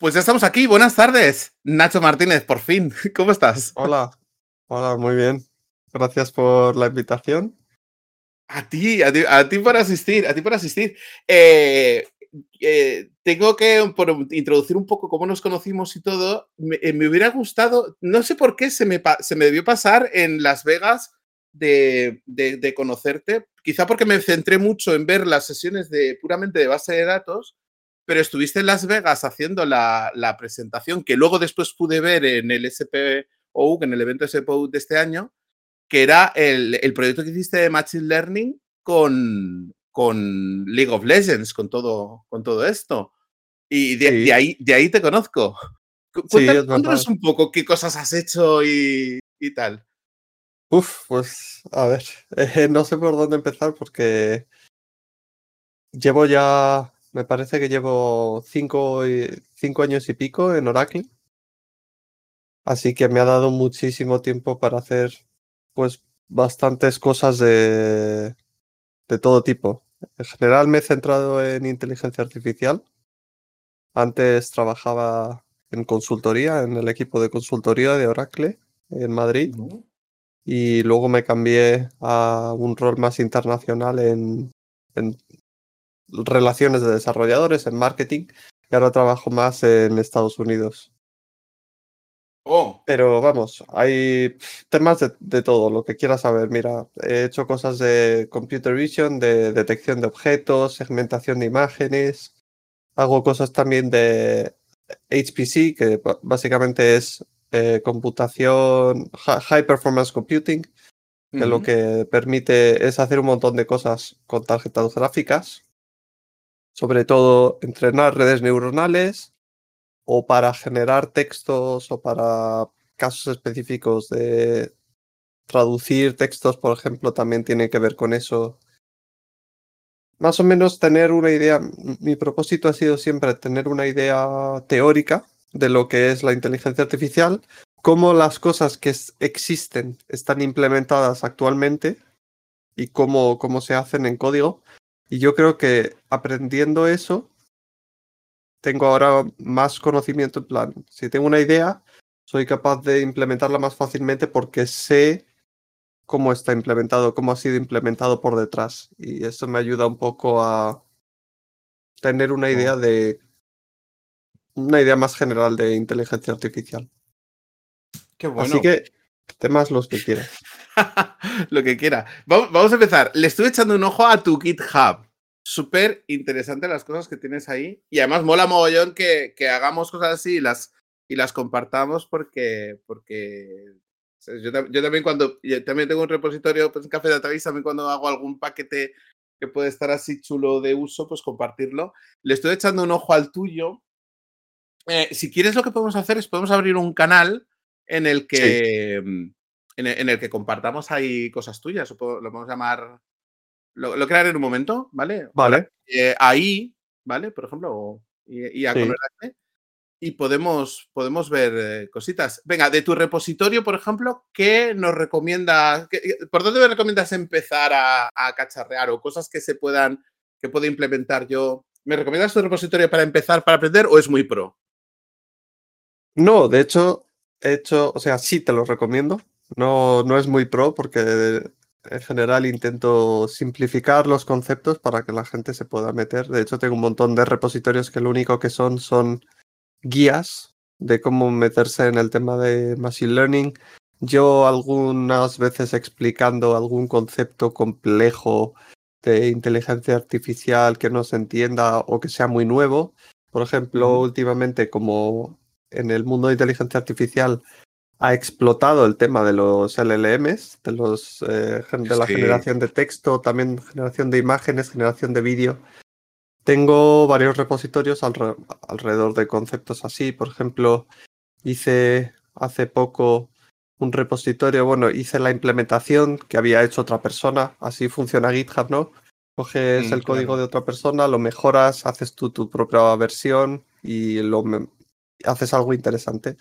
Pues ya estamos aquí. Buenas tardes, Nacho Martínez, por fin. ¿Cómo estás? Hola, hola, muy bien. Gracias por la invitación. A ti, a ti, a ti por asistir, a ti por asistir. Eh, eh, tengo que por introducir un poco cómo nos conocimos y todo. Me, eh, me hubiera gustado, no sé por qué se me, se me debió pasar en Las Vegas de, de, de, conocerte. Quizá porque me centré mucho en ver las sesiones de puramente de base de datos pero estuviste en Las Vegas haciendo la, la, presentación que luego después pude ver en el SPOU, en el evento SPOU de este año, que era el, el proyecto que hiciste de Machine Learning con, con League of Legends, con todo, con todo esto. Y de, sí. de, ahí, de ahí te conozco. Cuéntanos, sí, cuéntanos un poco qué cosas has hecho y, y tal. Uf, pues a ver, eh, no sé por dónde empezar porque llevo ya me parece que llevo cinco, cinco, años y pico en Oracle. Así que me ha dado muchísimo tiempo para hacer pues bastantes cosas de, de todo tipo. En general me he centrado en inteligencia artificial. Antes trabajaba en consultoría, en el equipo de consultoría de Oracle en Madrid. Y luego me cambié a un rol más internacional en, en relaciones de desarrolladores, en marketing, y ahora trabajo más en Estados Unidos. Oh. Pero vamos, hay temas de, de, todo, lo que quieras saber. Mira, he hecho cosas de computer vision, de detección de objetos, segmentación de imágenes. Hago cosas también de HPC, que básicamente es eh, computación, high performance computing, que uh -huh. lo que permite es hacer un montón de cosas con tarjetas gráficas sobre todo entrenar redes neuronales o para generar textos o para casos específicos de traducir textos, por ejemplo, también tiene que ver con eso. Más o menos tener una idea, mi propósito ha sido siempre tener una idea teórica de lo que es la inteligencia artificial, cómo las cosas que existen están implementadas actualmente y cómo, cómo se hacen en código, y yo creo que aprendiendo eso, tengo ahora más conocimiento en plan. Si tengo una idea, soy capaz de implementarla más fácilmente porque sé cómo está implementado, cómo ha sido implementado por detrás. Y eso me ayuda un poco a tener una idea de una idea más general de inteligencia artificial. Qué bueno. Así que temas los que quieras. lo que quiera. Vamos, vamos, a empezar. Le estuve echando un ojo a tu GitHub. Súper interesante las cosas que tienes ahí. Y además mola mogollón que, que hagamos cosas así y las, y las compartamos porque, porque yo, yo, también cuando yo también tengo un repositorio pues, en Café Database, también cuando hago algún paquete que puede estar así chulo de uso, pues compartirlo. Le estoy echando un ojo al tuyo. Eh, si quieres lo que podemos hacer es podemos abrir un canal en el que... Sí en el, en el, que compartamos ahí cosas tuyas, lo podemos llamar, lo, lo crearé en un momento, ¿vale? Vale. Eh, ahí, ¿vale? Por ejemplo, y, y a sí. y podemos, podemos ver eh, cositas. Venga, de tu repositorio, por ejemplo, ¿qué nos recomiendas? Qué, ¿Por dónde me recomiendas empezar a, a, cacharrear o cosas que se puedan, que puedo implementar yo? ¿Me recomiendas tu repositorio para empezar, para aprender o es muy pro? No, de hecho, he hecho, o sea, sí te lo recomiendo. No, no es muy pro porque en general intento simplificar los conceptos para que la gente se pueda meter. De hecho, tengo un montón de repositorios que lo único que son son guías de cómo meterse en el tema de Machine Learning. Yo algunas veces explicando algún concepto complejo de inteligencia artificial que no se entienda o que sea muy nuevo. Por ejemplo, últimamente como en el mundo de inteligencia artificial ha explotado el tema de los LLMs, de, los, eh, de la generación de texto, también generación de imágenes, generación de vídeo. Tengo varios repositorios alre alrededor de conceptos así. Por ejemplo, hice hace poco un repositorio, bueno, hice la implementación que había hecho otra persona. Así funciona GitHub, ¿no? Coges mm, el código de otra persona, lo mejoras, haces tú tu propia versión y lo haces algo interesante.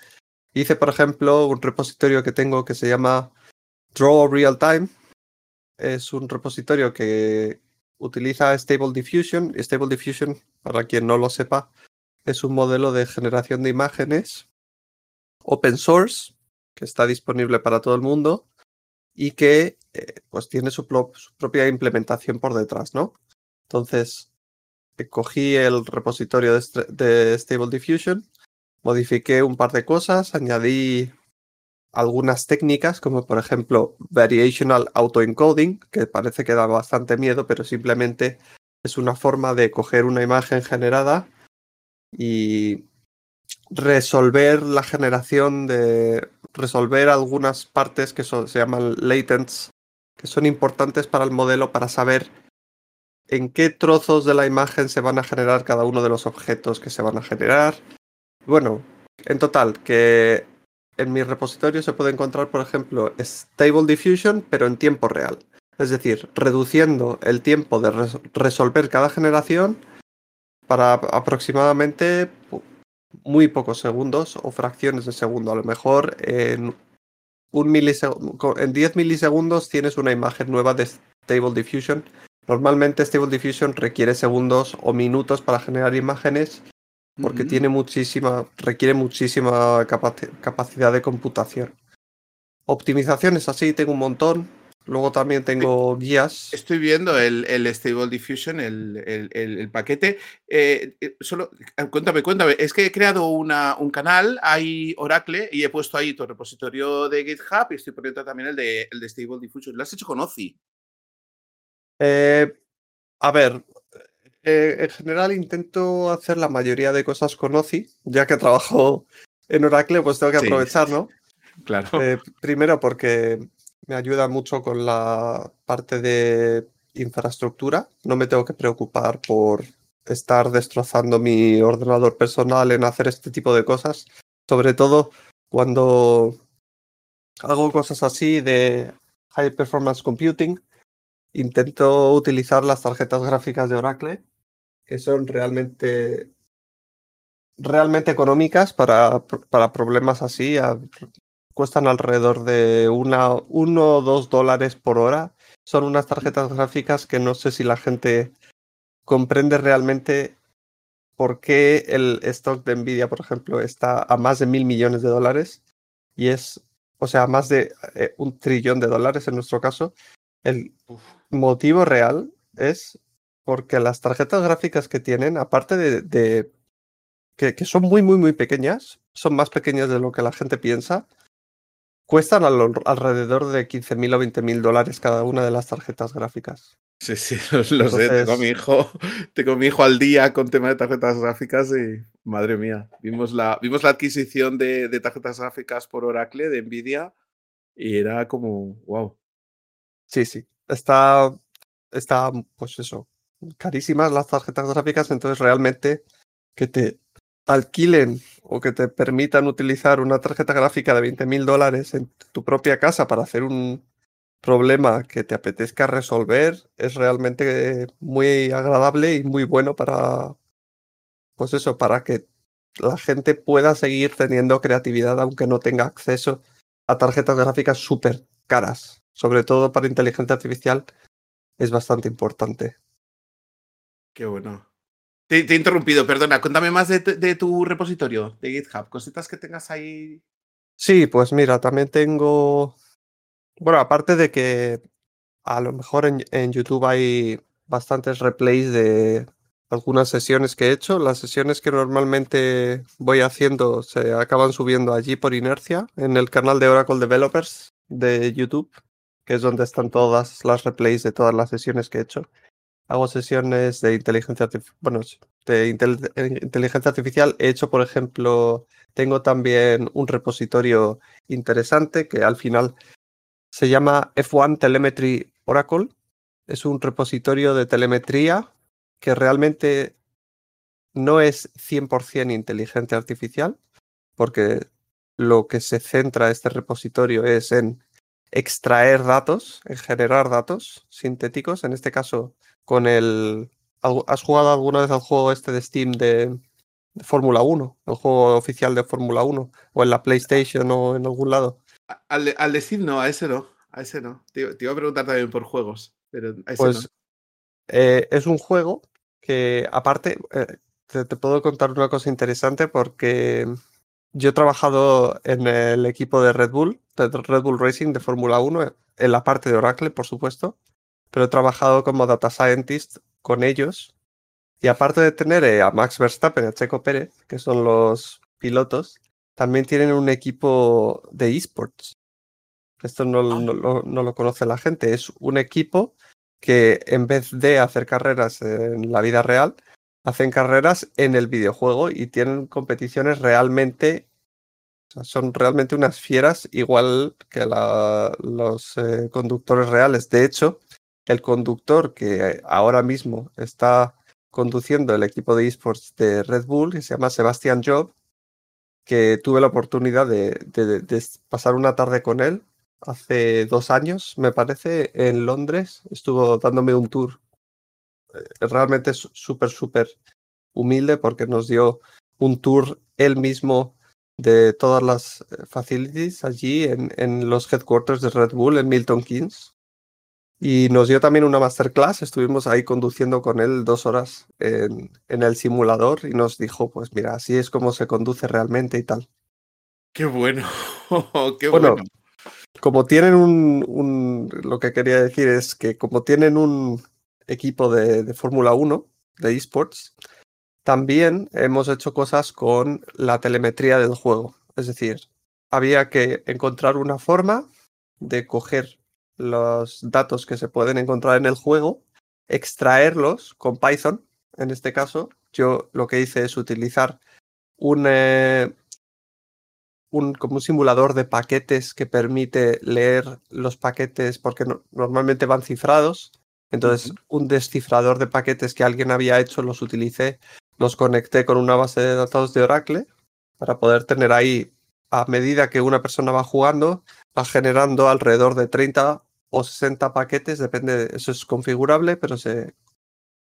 Hice, por ejemplo, un repositorio que tengo que se llama Draw Real Time. Es un repositorio que utiliza Stable Diffusion. Stable Diffusion, para quien no lo sepa, es un modelo de generación de imágenes open source que está disponible para todo el mundo y que eh, pues tiene su, propia implementación por detrás, ¿no? Entonces, cogí el repositorio de, Stable Diffusion, modifiqué un par de cosas, añadí algunas técnicas, como por ejemplo Variational Autoencoding, que parece que da bastante miedo, pero simplemente es una forma de coger una imagen generada y resolver la generación de resolver algunas partes que se llaman latents, que son importantes para el modelo para saber en qué trozos de la imagen se van a generar cada uno de los objetos que se van a generar. Bueno, en total, que en mi repositorio se puede encontrar, por ejemplo, Stable Diffusion, pero en tiempo real. Es decir, reduciendo el tiempo de resolver cada generación para aproximadamente muy pocos segundos o fracciones de segundo. A lo mejor en, un en 10 milisegundos tienes una imagen nueva de Stable Diffusion. Normalmente Stable Diffusion requiere segundos o minutos para generar imágenes porque tiene muchísima, requiere muchísima capacidad de computación. Optimizaciones así, tengo un montón. Luego también tengo guías. Estoy viendo el, Stable Diffusion, el, paquete. Eh, eh, solo, eh, cuéntame, cuéntame. Es que he creado una, un canal, hay Oracle, y he puesto ahí tu repositorio de GitHub y estoy poniendo también el de, el de Stable Diffusion. ¿Lo has hecho con OCI? a ver, en general intento hacer la mayoría de cosas con OCI, ya que trabajo en Oracle, pues tengo que aprovechar, ¿no? Claro. primero porque me ayuda mucho con la parte de infraestructura. No me tengo que preocupar por estar destrozando mi ordenador personal en hacer este tipo de cosas. Sobre todo cuando hago cosas así de high performance computing, intento utilizar las tarjetas gráficas de Oracle, que son realmente realmente económicas para, para problemas así, cuestan alrededor de una, uno o dos dólares por hora. Son unas tarjetas gráficas que no sé si la gente comprende realmente por qué el stock de Nvidia, por ejemplo, está a más de mil millones de dólares y es, o sea, más de eh, un trillón de dólares en nuestro caso. El motivo real es porque las tarjetas gráficas que tienen, aparte de, que, que, son muy, muy, muy pequeñas, son más pequeñas de lo que la gente piensa, Cuestan alrededor de 15.000 o 20.000 dólares cada una de las tarjetas gráficas. Sí, sí, lo, sé. Tengo a, mi hijo, tengo mi hijo al día con tema de tarjetas gráficas y madre mía, vimos la, vimos la adquisición de, tarjetas gráficas por Oracle de Nvidia y era como, wow. Sí, sí, está, está, pues eso, carísimas las tarjetas gráficas, entonces realmente que te alquilen o que te permitan utilizar una tarjeta gráfica de 20 mil dólares en tu propia casa para hacer un problema que te apetezca resolver es realmente muy agradable y muy bueno para, pues eso, para que la gente pueda seguir teniendo creatividad aunque no tenga acceso a tarjetas gráficas súper caras. Sobre todo para inteligencia artificial es bastante importante. Qué bueno. Te, he interrumpido, perdona. Cuéntame más de, tu repositorio de GitHub. Cositas que tengas ahí. Sí, pues mira, también tengo. Bueno, aparte de que a lo mejor en, YouTube hay bastantes replays de algunas sesiones que he hecho. Las sesiones que normalmente voy haciendo se acaban subiendo allí por inercia en el canal de Oracle Developers de YouTube, que es donde están todas las replays de todas las sesiones que he hecho hago sesiones de inteligencia artificial. Bueno, de eh, inteligencia artificial. He hecho, por ejemplo, tengo también un repositorio interesante que al final se llama F1 Telemetry Oracle. Es un repositorio de telemetría que realmente no es 100% inteligencia artificial, porque lo que se centra este repositorio es en extraer datos, en generar datos sintéticos. En este caso, con el... ¿Has jugado alguna vez al juego este de Steam de, Fórmula 1? El juego oficial de Fórmula 1. O en la PlayStation o en algún lado. Al de, al Steam no, a ese no. A ese no. Te, iba a preguntar también por juegos, pero a ese pues, no. Eh, es un juego que aparte, eh, te, te puedo contar una cosa interesante porque yo he trabajado en el equipo de Red Bull, de Red Bull Racing de Fórmula 1, en la parte de Oracle, por supuesto, pero he trabajado como data scientist con ellos. Y aparte de tener eh, a Max Verstappen y a Checo Pérez, que son los pilotos, también tienen un equipo de esports. Esto no, no, lo- no lo conoce la gente. Es un equipo que en vez de hacer carreras en la vida real, hacen carreras en el videojuego y tienen competiciones realmente, o sea, son realmente unas fieras igual que la- los eh, conductores reales. De hecho, el conductor que ahora mismo está conduciendo el equipo de esports de Red Bull, que se llama Sebastian Job, que tuve la oportunidad de, pasar una tarde con él hace dos años, me parece, en Londres. Estuvo dándome un tour. Eh, Realmente súper, súper humilde porque nos dio un tour él mismo de todas las eh, facilities allí en, en los headquarters de Red Bull en Milton Keynes. Y nos dio también una masterclass, estuvimos ahí conduciendo con él dos horas en, en el simulador y nos dijo, pues mira, así es como se conduce realmente y tal. Qué bueno. Qué Bueno, bueno. como tienen un, un- Lo que quería decir es que como tienen un equipo de, de Fórmula 1, de esports, también hemos hecho cosas con la telemetría del juego. Es decir, había que encontrar una forma de coger los datos que se pueden encontrar en el juego, extraerlos con Python. En este caso, yo lo que hice es utilizar un, eh, un, como un simulador de paquetes que permite leer los paquetes porque no- normalmente van cifrados. Entonces, un descifrador de paquetes que alguien había hecho los utilicé, los conecté con una base de datos de Oracle para poder tener ahí, a medida que una persona va jugando, va generando alrededor de 30 o 60 paquetes, depende, eso es configurable, pero se,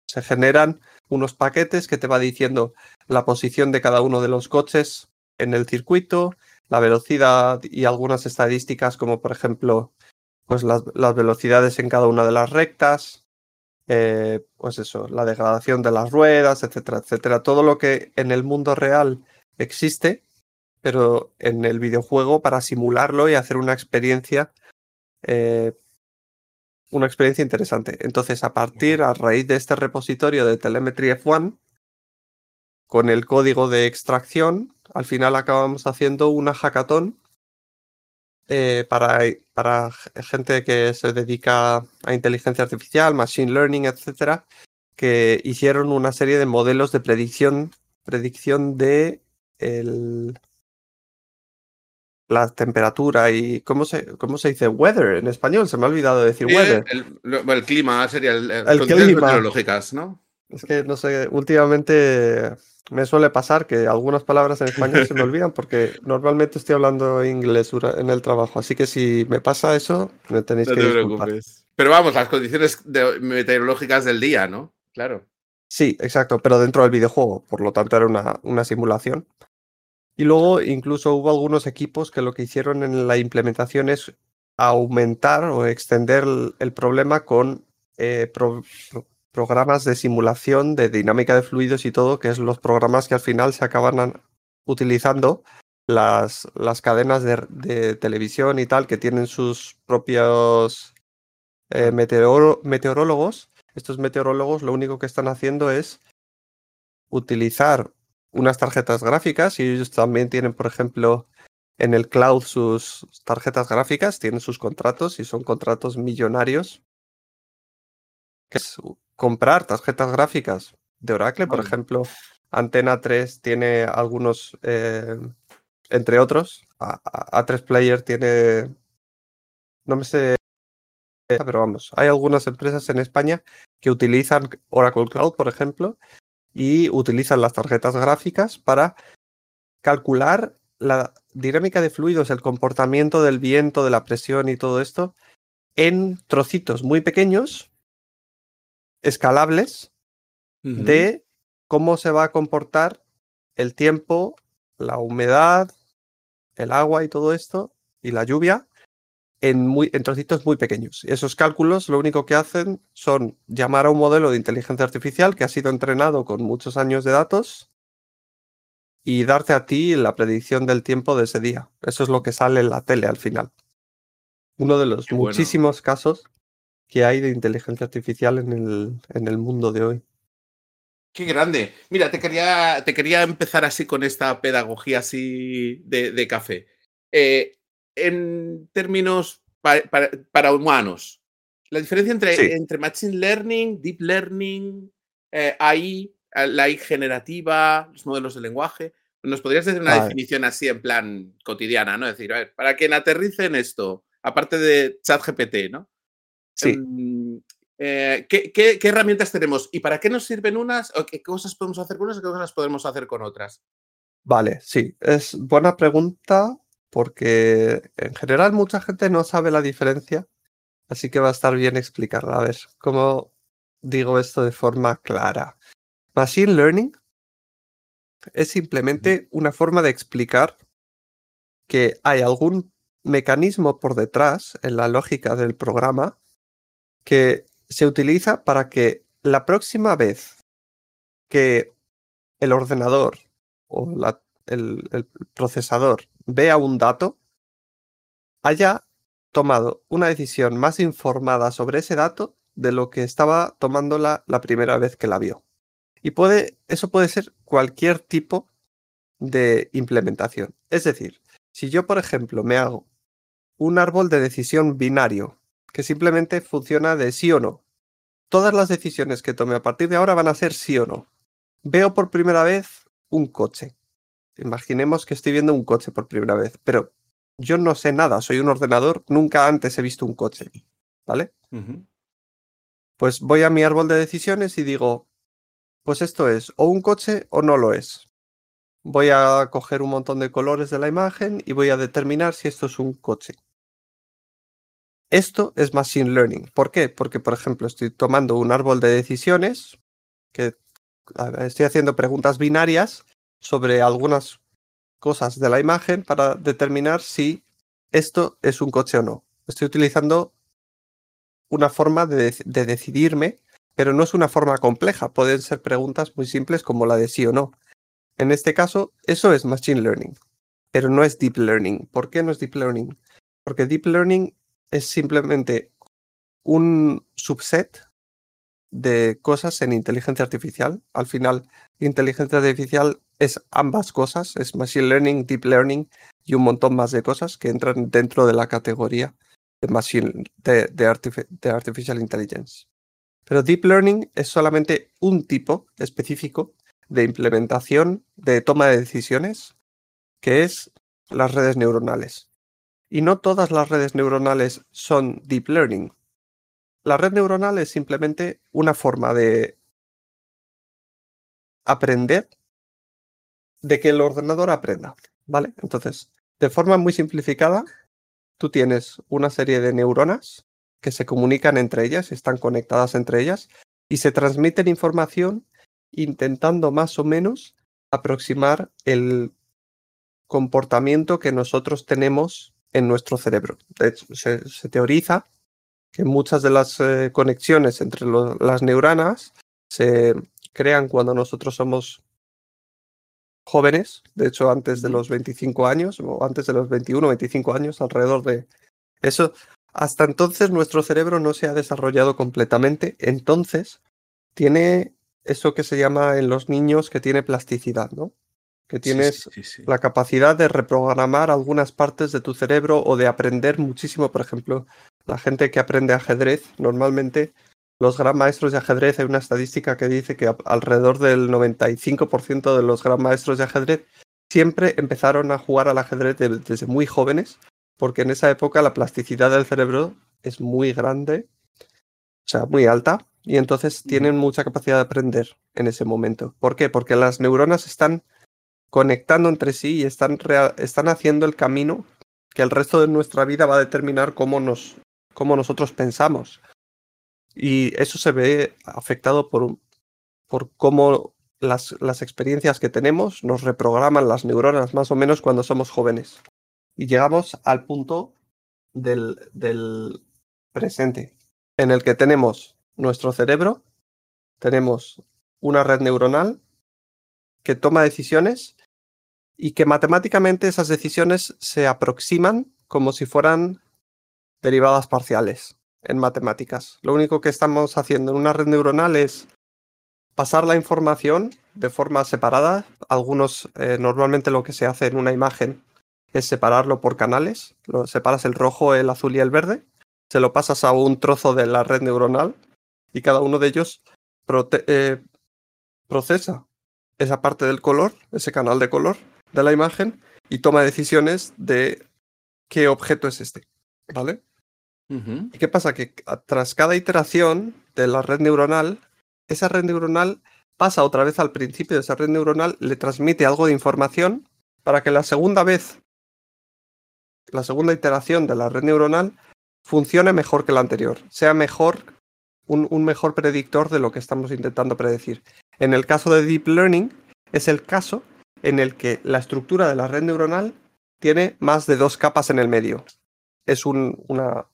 se generan unos paquetes que te va diciendo la posición de cada uno de los coches en el circuito, la velocidad y algunas estadísticas como por ejemplo pues las, las velocidades en cada una de las rectas, eh, pues eso, la degradación de las ruedas, etcétera, etcétera. Todo lo que en el mundo real existe, pero en el videojuego para simularlo y hacer una experiencia, eh, una experiencia interesante. Entonces, a partir, a raíz de este repositorio de Telemetry F1, con el código de extracción, al final acabamos haciendo una hackathon eh, para, para gente que se dedica a inteligencia artificial, machine learning, etcétera, que hicieron una serie de modelos de predicción, predicción de el, la temperatura y cómo se, cómo se dice weather en español. Se me ha olvidado decir Sí, weather. el, lo- el clima sería el, el- El condiciones clima. meteorológicas, ¿no? Es que no sé, últimamente me suele pasar que algunas palabras en español se me olvidan porque normalmente estoy hablando inglés en el trabajo. Así que si me pasa eso, me tenéis No que te disculpar. preocupes. Pero vamos, las condiciones de- meteorológicas del día, ¿no? Claro. Sí, exacto, pero dentro del videojuego, por lo tanto era una, una simulación. Y luego incluso hubo algunos equipos que lo que hicieron en la implementación es aumentar o extender el, problema con eh, pro- pro- programas de simulación de dinámica de fluidos y todo, que es los programas que al final se acaban an- utilizando las, las cadenas de, televisión y tal, que tienen sus propios eh, meteorólogos. Estos meteorólogos lo único que están haciendo es utilizar unas tarjetas gráficas y ellos también tienen, por ejemplo, en el cloud sus tarjetas gráficas, tienen sus contratos y son contratos millonarios. Que es comprar tarjetas gráficas de Oracle, por ejemplo, Antena 3 tiene algunos, eh, entre otros, A- A- A3 Player tiene, no me sé, pero vamos, hay algunas empresas en España que utilizan Oracle Cloud, por ejemplo, y utilizan las tarjetas gráficas para calcular la dinámica de fluidos, el comportamiento del viento, de la presión y todo esto en trocitos muy pequeños, escalables, de cómo se va a comportar el tiempo, la humedad, el agua y todo esto, y la lluvia, en, muy, en trocitos muy pequeños. Esos cálculos lo único que hacen son llamar a un modelo de inteligencia artificial que ha sido entrenado con muchos años de datos y darte a ti la predicción del tiempo de ese día. Eso es lo que sale en la tele al final. Uno de los muchísimos casos que hay de inteligencia artificial en el, en el mundo de hoy. Qué grande. Mira, te quería, te quería empezar así con esta pedagogía así de, café. Eh, en términos para, humanos, la diferencia entre, entre Machine Learning, Deep Learning, eh, AI, la AI generativa, los modelos de lenguaje. ¿Nos podrías decir una definición así en plan cotidiana, ¿no? Es decir, a ver, para quien aterrice en esto, aparte de ChatGPT, ¿no? Sí. Em, eh, ¿qué, herramientas tenemos? ¿Y para qué nos sirven unas? ¿O qué cosas podemos hacer con unas y qué cosas podemos hacer con otras? Vale, sí, es buena pregunta porque en general mucha gente no sabe la diferencia, así que va a estar bien explicarla. A ver, ¿cómo digo esto de forma clara? Machine Learning es simplemente una forma de explicar que hay algún mecanismo por detrás en la lógica del programa que se utiliza para que la próxima vez que el ordenador o el, procesador vea un dato, haya tomado una decisión más informada sobre ese dato de lo que estaba tomándola la primera vez que la vio. Y puede, eso puede ser cualquier tipo de implementación. Es decir, si yo, por ejemplo, me hago un árbol de decisión binario que simplemente funciona de sí o no. Todas las decisiones que tome a partir de ahora van a ser sí o no. Veo por primera vez un coche. Imaginemos que estoy viendo un coche por primera vez, pero yo no sé nada, soy un ordenador, nunca antes he visto un coche. ¿Vale? Pues voy a mi árbol de decisiones y digo, pues esto es o un coche o no lo es. Voy a coger un montón de colores de la imagen y voy a determinar si esto es un coche. Esto es Machine Learning. ¿Por qué? Porque, por ejemplo, estoy tomando un árbol de decisiones, que estoy haciendo preguntas binarias sobre algunas cosas de la imagen para determinar si esto es un coche o no. Estoy utilizando una forma de, de decidirme, pero no es una forma compleja. Pueden ser preguntas muy simples como la de sí o no. En este caso, eso es Machine Learning, pero no es Deep Learning. ¿Por qué no es Deep Learning? Porque Deep Learning es simplemente un subset de cosas en inteligencia artificial. Al final, inteligencia artificial es ambas cosas, es machine learning, deep learning y un montón más de cosas que entran dentro de la categoría de, machine, de, de artificial intelligence. Pero deep learning es solamente un tipo específico de implementación de toma de decisiones, que es las redes neuronales. Y no todas las redes neuronales son deep learning. La red neuronal es simplemente una forma de aprender de que el ordenador aprenda, ¿vale? Entonces, de forma muy simplificada, tú tienes una serie de neuronas que se comunican entre ellas, están conectadas entre ellas y se transmiten información intentando más o menos aproximar el comportamiento que nosotros tenemos en nuestro cerebro. Se, teoriza que muchas de las eh, conexiones entre las neuronas se crean cuando nosotros somos jóvenes, de hecho antes de los 25 años o antes de los 21, 25 años, alrededor de eso. Hasta entonces nuestro cerebro no se ha desarrollado completamente, entonces tiene eso que se llama en los niños que tiene plasticidad, ¿no? que tienes la capacidad de reprogramar algunas partes de tu cerebro o de aprender muchísimo. Por ejemplo, la gente que aprende ajedrez, normalmente los gran maestros de ajedrez, hay una estadística que dice que alrededor del 95% de los gran maestros de ajedrez siempre empezaron a jugar al ajedrez desde muy jóvenes, porque en esa época la plasticidad del cerebro es muy grande, o sea, muy alta, y entonces tienen mucha capacidad de aprender en ese momento. ¿Por qué? Porque las neuronas están conectando entre sí y están, están haciendo el camino que el resto de nuestra vida va a determinar cómo, nos, cómo nosotros pensamos. Y eso se ve afectado por, por cómo las, las experiencias que tenemos nos reprograman las neuronas más o menos cuando somos jóvenes. Y llegamos al punto del, del presente, en el que tenemos nuestro cerebro, tenemos una red neuronal que toma decisiones y que matemáticamente esas decisiones se aproximan como si fueran derivadas parciales en matemáticas. Lo único que estamos haciendo en una red neuronal es pasar la información de forma separada. Algunos, eh, normalmente lo que se hace en una imagen es separarlo por canales. Lo separas el rojo, el azul y el verde. Se lo pasas a un trozo de la red neuronal y cada uno de ellos eh, procesa esa parte del color, ese canal de color de la imagen y toma decisiones de qué objeto es este. ¿Vale? ¿Y qué pasa? Que tras cada iteración de la red neuronal, esa red neuronal pasa otra vez al principio de esa red neuronal, le transmite algo de información para que la segunda vez, la segunda iteración de la red neuronal, funcione mejor que la anterior, sea mejor, un, un mejor predictor de lo que estamos intentando predecir. En el caso de Deep Learning, es el caso en el que la estructura de la red neuronal tiene más de dos capas en el medio. Es, un, una,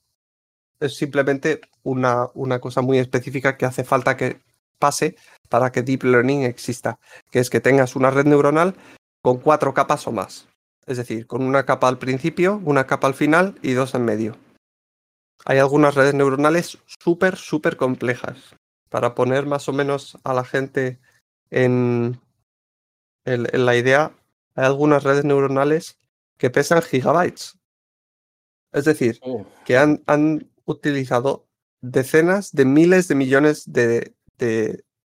es simplemente una, una cosa muy específica que hace falta que pase para que Deep Learning exista, que es que tengas una red neuronal con cuatro capas o más. Es decir, con una capa al principio, una capa al final y dos en medio. Hay algunas redes neuronales súper, súper complejas. Para poner más o menos a la gente en, en, la idea, hay algunas redes neuronales que pesan gigabytes. Es decir, Oh. que han, han utilizado decenas de miles de millones de,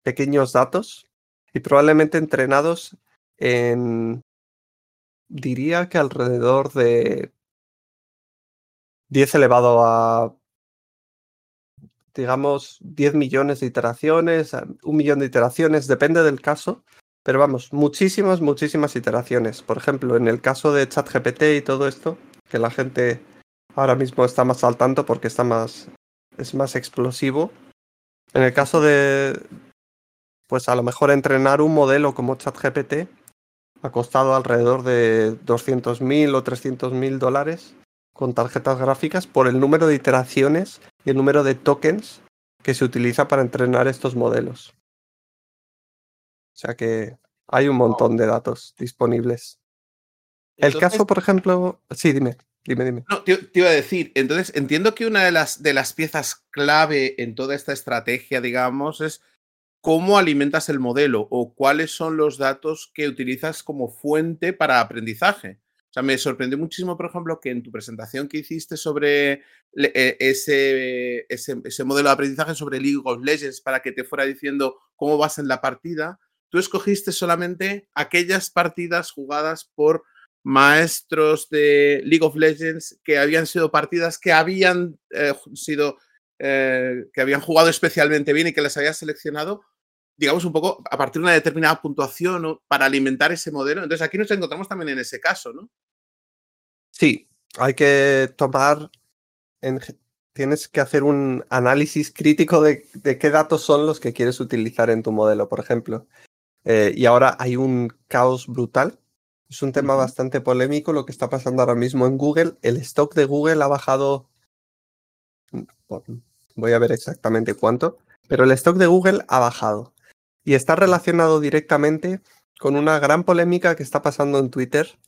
pequeños datos y probablemente entrenados en, diría que alrededor de 10 elevado a, digamos, 10 millones de iteraciones, un millón de iteraciones, depende del caso, pero vamos, muchísimas, muchísimas iteraciones. Por ejemplo, en el caso de ChatGPT y todo esto, que la gente ahora mismo está más al tanto porque está más, es más explosivo. En el caso de, pues a lo mejor entrenar un modelo como ChatGPT ha costado alrededor de 200.000 o 300.000 dólares con tarjetas gráficas por el número de iteraciones y el número de tokens que se utiliza para entrenar estos modelos. O sea que hay un montón de datos disponibles. El Entonces- caso, por ejemplo, sí, dime, dime, dime. No, te, iba a decir, entonces entiendo que una de las, de las piezas clave en toda esta estrategia, digamos, es cómo alimentas el modelo o cuáles son los datos que utilizas como fuente para aprendizaje. O sea, me sorprendió muchísimo, por ejemplo, que en tu presentación que hiciste sobre eh, ese, ese, ese modelo de aprendizaje sobre League of Legends para que te fuera diciendo cómo vas en la partida, tú escogiste solamente aquellas partidas jugadas por maestros de League of Legends que habían sido partidas que habían eh, sido eh, que habían jugado especialmente bien y que las habías seleccionado, digamos un poco a partir de una determinada puntuación ¿no? para alimentar ese modelo. Entonces aquí nos encontramos también en ese caso, ¿no? Sí, hay que tomar, en tienes que hacer un análisis crítico de, de qué datos son los que quieres utilizar en tu modelo, por ejemplo. Eh, y ahora hay un caos brutal. Es un tema bastante polémico lo que está pasando ahora mismo en Google. El stock de Google ha bajado, mm, voy a ver exactamente cuánto, pero el stock de Google ha bajado. Y está relacionado directamente con una gran polémica que está pasando en Twitter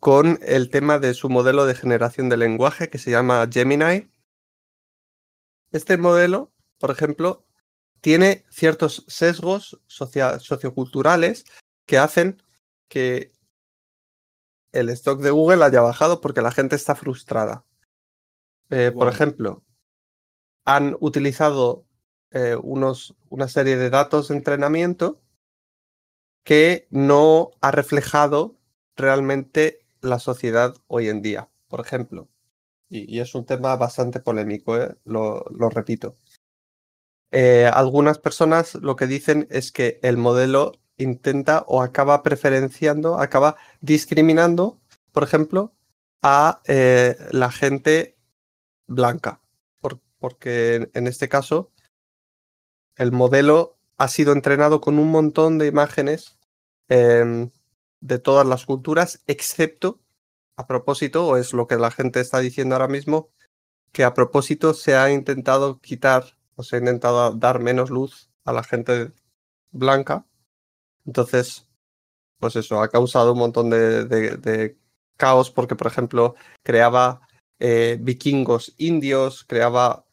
con el tema de su modelo de generación de lenguaje que se llama Gemini. Este modelo, por ejemplo, tiene ciertos sesgos socioculturales que hacen que el stock de Google haya bajado porque la gente está frustrada. Eh, Por ejemplo, han utilizado eh, unos, una serie de datos de entrenamiento que no ha reflejado realmente la sociedad hoy en día, por ejemplo. Y, y es un tema bastante polémico, ¿eh? lo, lo repito. Algunas personas lo que dicen es que el modelo intenta o acaba preferenciando, acaba discriminando, por ejemplo, a eh, la gente blanca. Por- porque en- este caso el modelo ha sido entrenado con un montón de imágenes em, de todas las culturas, excepto a propósito, o es lo que la gente está diciendo ahora mismo, que a propósito se ha intentado quitar o se ha intentado dar menos luz a la gente blanca. Entonces, pues eso, ha causado un montón de, de, de caos porque, por ejemplo, creaba eh, vikingos indios, creaba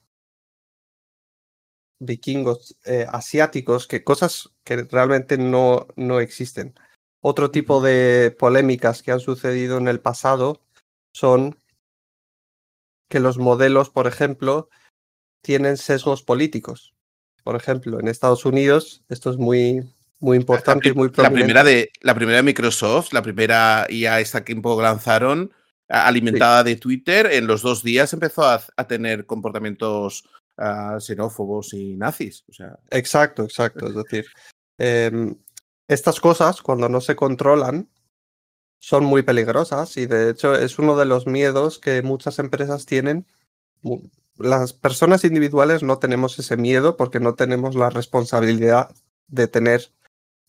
vikingos eh, asiáticos, que cosas que realmente no, no existen. Otro tipo de polémicas que han sucedido en el pasado son que los modelos, por ejemplo, tienen sesgos políticos. Por ejemplo, en Estados Unidos, esto es muy, muy importante la, y muy la primera de La primera de Microsoft, la primera IA esta que un poco lanzaron, alimentada sí. de Twitter, en los dos días empezó a, a tener comportamientos uh, xenófobos y nazis. O sea. Exacto, exacto. Es decir, eh, estas cosas, cuando no se controlan, son muy peligrosas y de hecho es uno de los miedos que muchas empresas tienen. Las personas individuales no tenemos ese miedo porque no tenemos la responsabilidad de tener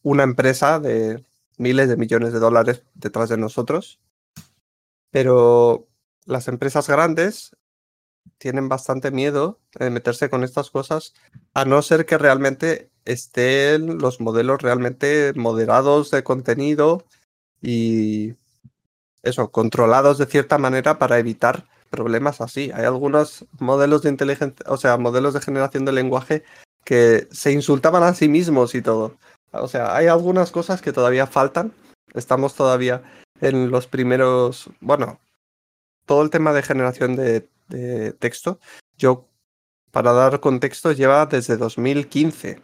una empresa de miles de millones de dólares detrás de nosotros. Pero las empresas grandes tienen bastante miedo de meterse con estas cosas, a no ser que realmente estén los modelos realmente moderados de contenido y eso, controlados de cierta manera para evitar problemas así. Hay algunos modelos de inteligencia, o sea, modelos de generación de lenguaje que se insultaban a sí mismos y todo. O sea, hay algunas cosas que todavía faltan. Estamos todavía en los primeros, bueno, todo el tema de generación de, texto, yo, para dar contexto, lleva desde 2015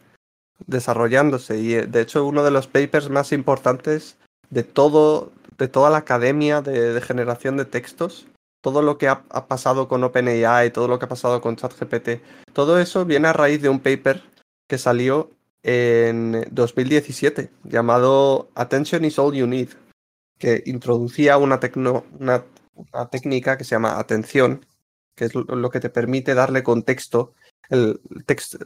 desarrollándose y de hecho uno de los papers más importantes de todo de toda la academia de, de generación de textos todo lo que ha, ha, pasado con OpenAI todo lo que ha pasado con ChatGPT todo eso viene a raíz de un paper que salió en 2017 llamado Attention is all you need que introducía una, una, técnica que se llama atención que es lo que te permite darle contexto el, text,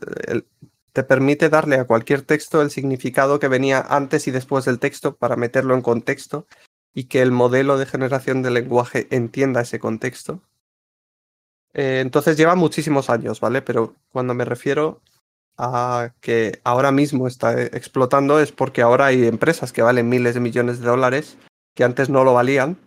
te permite darle a cualquier texto el significado que venía antes y después del texto para meterlo en contexto y que el modelo de generación de lenguaje entienda ese contexto. Eh, entonces lleva muchísimos años, ¿vale? Pero cuando me refiero a que ahora mismo está explotando es porque ahora hay empresas que valen miles de millones de dólares que antes no lo valían,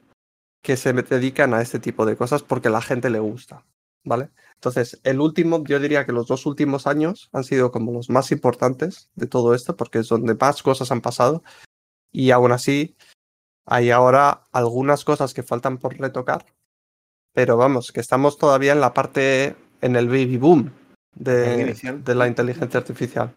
que se dedican a este tipo de cosas porque la gente le gusta, ¿vale? Entonces, el último, yo diría que los dos últimos años han sido como los más importantes de todo esto, porque es donde más cosas han pasado. Y aún así, hay ahora algunas cosas que faltan por retocar. Pero vamos, que estamos todavía en la parte, en el baby boom de, de la inteligencia artificial.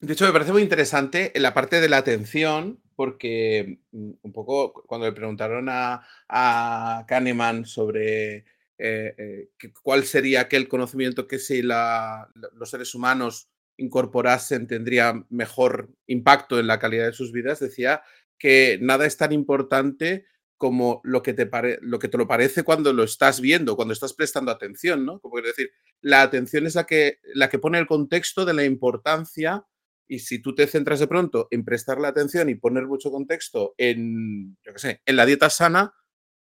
De hecho, me parece muy interesante en la parte de la atención, porque un poco cuando le preguntaron a, a Kahneman sobre eh, eh, cuál sería aquel conocimiento que si la, los seres humanos incorporasen tendría mejor impacto en la calidad de sus vidas, decía que nada es tan importante como lo que te, pare, lo, que te lo parece cuando lo estás viendo, cuando estás prestando atención, ¿no? Como decir, la atención es la que, la que pone el contexto de la importancia y si tú te centras de pronto en prestar la atención y poner mucho contexto en, yo qué sé, en la dieta sana,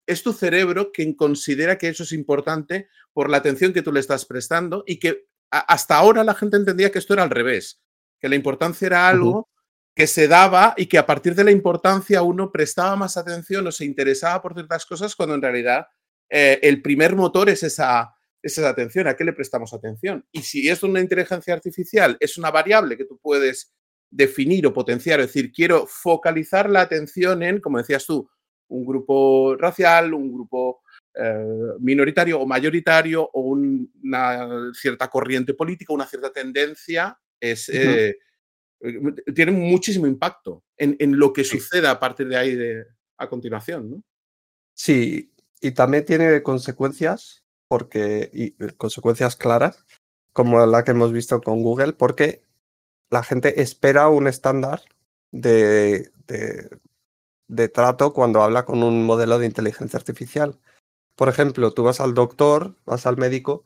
es tu cerebro quien considera que eso es importante por la atención que tú le estás prestando y que hasta ahora la gente entendía que esto era al revés, que la importancia era algo uh -huh. Que se daba y que a partir de la importancia uno prestaba más atención o se interesaba por ciertas cosas cuando en realidad eh, el primer motor es esa, esa atención, ¿a qué le prestamos atención? Y si es una inteligencia artificial, es una variable que tú puedes definir o potenciar, es decir, quiero focalizar la atención en, como decías tú, un grupo racial, un grupo eh, minoritario o mayoritario o un, una cierta corriente política, una cierta tendencia, es, uh -huh. eh, tiene muchísimo impacto en, en, lo que suceda a partir de ahí de, a continuación. ¿no? Sí, y también tiene consecuencias, porque, y consecuencias claras, como la que hemos visto con Google, porque la gente espera un estándar de, de, de trato cuando habla con un modelo de inteligencia artificial. Por ejemplo, tú vas al doctor, vas al médico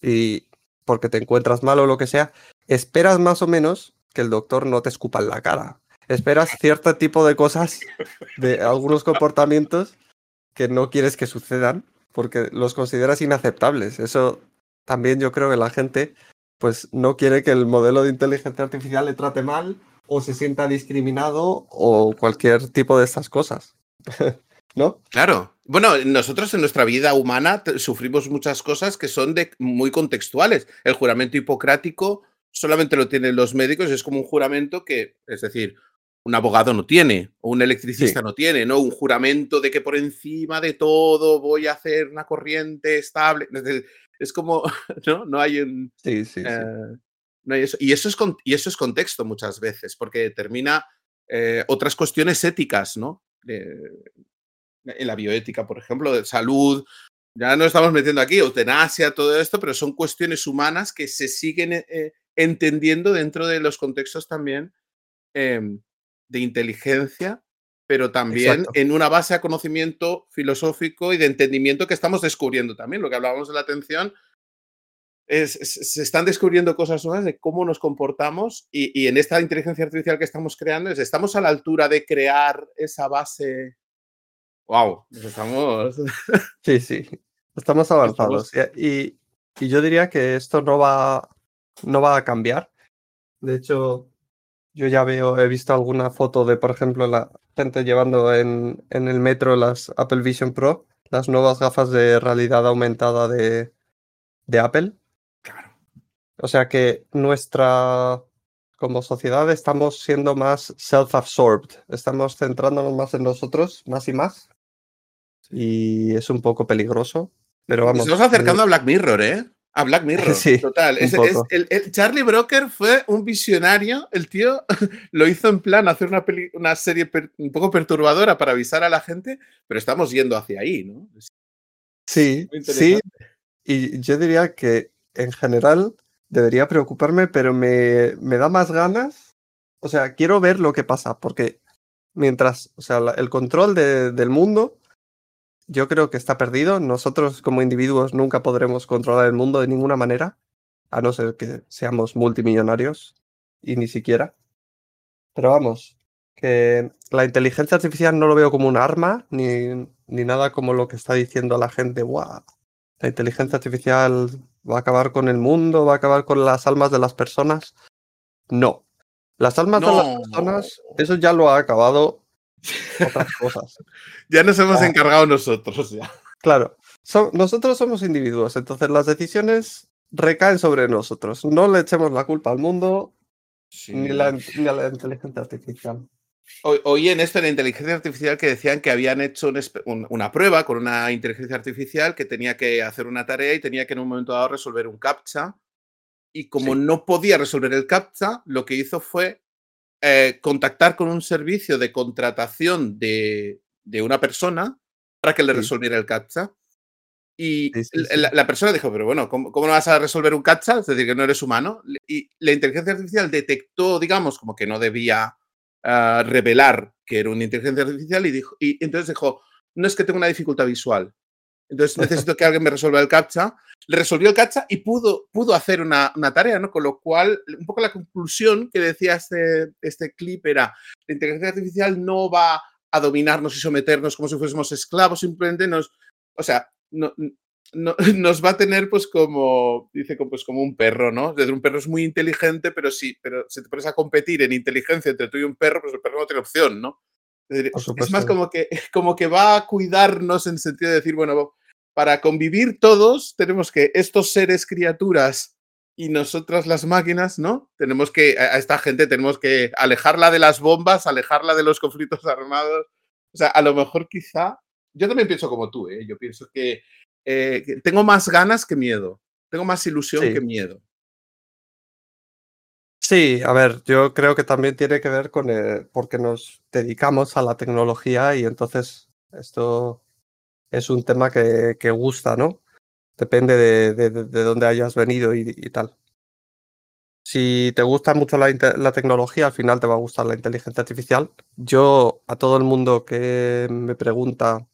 y porque te encuentras mal o lo que sea, esperas más o menos que el doctor no te escupa en la cara. Esperas cierto tipo de cosas, de algunos comportamientos que no quieres que sucedan porque los consideras inaceptables. Eso también yo creo que la gente pues no quiere que el modelo de inteligencia artificial le trate mal o se sienta discriminado o cualquier tipo de estas cosas. ¿No? Claro. Bueno, nosotros en nuestra vida humana sufrimos muchas cosas que son de, muy contextuales. El juramento hipocrático solamente lo tienen los médicos, es como un juramento que, es decir, un abogado no tiene, o un electricista no tiene, ¿no? Un juramento de que por encima de todo voy a hacer una corriente estable. Es, como, ¿no? No hay un. Sí, sí, eh, no hay eso. Y, eso es, y eso es contexto muchas veces, porque determina eh, otras cuestiones éticas, ¿no? en la bioética, por ejemplo, de salud. Ya no estamos metiendo aquí eutanasia, todo esto, pero son cuestiones humanas que se siguen eh, entendiendo dentro de los contextos también em, de inteligencia, pero también en una base de conocimiento filosófico y de entendimiento que estamos descubriendo también. Lo que hablábamos de la atención, es, se están descubriendo cosas nuevas de cómo nos comportamos y, en esta inteligencia artificial que estamos creando, es, estamos a la altura de crear esa base. ¡Wow! Estamos. Sí, sí. Estamos avanzados. Y, y, yo diría que esto no va, no va a cambiar. De hecho, yo ya veo, he visto alguna foto de, por ejemplo, la gente llevando en, en el metro las Apple Vision Pro, las nuevas gafas de realidad aumentada de, de Apple. Claro. O sea que nuestra, como sociedad, estamos siendo más self-absorbed, estamos centrándonos más en nosotros, más y más. Y es un poco peligroso. Pero vamos. Estamos acercando a Black Mirror, ¿eh? A Black Mirror, sí, total. el, Charlie Broker fue un visionario. El tío lo hizo en plan hacer una, una serie un poco perturbadora para avisar a la gente, pero estamos yendo hacia ahí, ¿no? Sí, sí. Y yo diría que en general debería preocuparme, pero me, me da más ganas. O sea, quiero ver lo que pasa, porque mientras, o sea, el control de, del mundo yo creo que está perdido. Nosotros como individuos nunca podremos controlar el mundo de ninguna manera, a no ser que seamos multimillonarios y ni siquiera. Pero vamos, que la inteligencia artificial no lo veo como un arma, ni, ni nada como lo que está diciendo la gente, ¡guau! La inteligencia artificial va a acabar con el mundo, va a acabar con las almas de las personas. No. Las almas de las personas, eso ya lo ha acabado otras cosas. ya nos hemos encargado nosotros. Ya. Claro, nosotros somos individuos, entonces las decisiones recaen sobre nosotros. No le echemos la culpa al mundo ni, a la inteligencia artificial. Oí en esto en la inteligencia artificial que decían que habían hecho una prueba con una inteligencia artificial que tenía que hacer una tarea y tenía que en un momento dado resolver un CAPTCHA. Y como no podía resolver el CAPTCHA, lo que hizo fue eh, contactar con un servicio de contratación de, una persona para que le resolviera el CAPTCHA. Y la, persona dijo, pero bueno, ¿cómo, no vas a resolver un CAPTCHA? Es decir, que no eres humano. Y la inteligencia artificial detectó, digamos, como que no debía ah, revelar que era una inteligencia artificial y, dijo, y entonces dijo, no es que tenga una dificultad visual, entonces necesito que alguien me resuelva el CAPTCHA. Le resolvió el CAPTCHA y pudo, pudo hacer una, tarea, ¿no? Con lo cual, un poco la conclusión que decía este, este clip era, la inteligencia artificial no va a dominarnos y someternos como si fuésemos esclavos, simplemente nos, o sea, no, nos va a tener pues como, dice, pues como un perro, ¿no? Un perro es muy inteligente, pero sí, pero si te pones a competir en inteligencia entre tú y un perro, pues el perro no tiene opción, ¿no? Es, más como que, como que va a cuidarnos en sentido de decir, bueno, para convivir todos tenemos que estos seres criaturas y nosotras las máquinas, ¿no? Tenemos que, a esta gente tenemos que alejarla de las bombas, alejarla de los conflictos armados. O sea, a lo mejor quizá, yo también pienso como tú, ¿eh? Yo pienso que, eh, tengo más ganas que miedo, tengo más ilusión que miedo. Sí, a ver, yo creo que también tiene que ver con el, porque nos dedicamos a la tecnología y entonces esto es un tema que, que gusta, ¿no? Depende de, de, de, dónde hayas venido y, tal. Si te gusta mucho la, la, tecnología, al final te va a gustar la inteligencia artificial. Yo, a todo el mundo que me pregunta,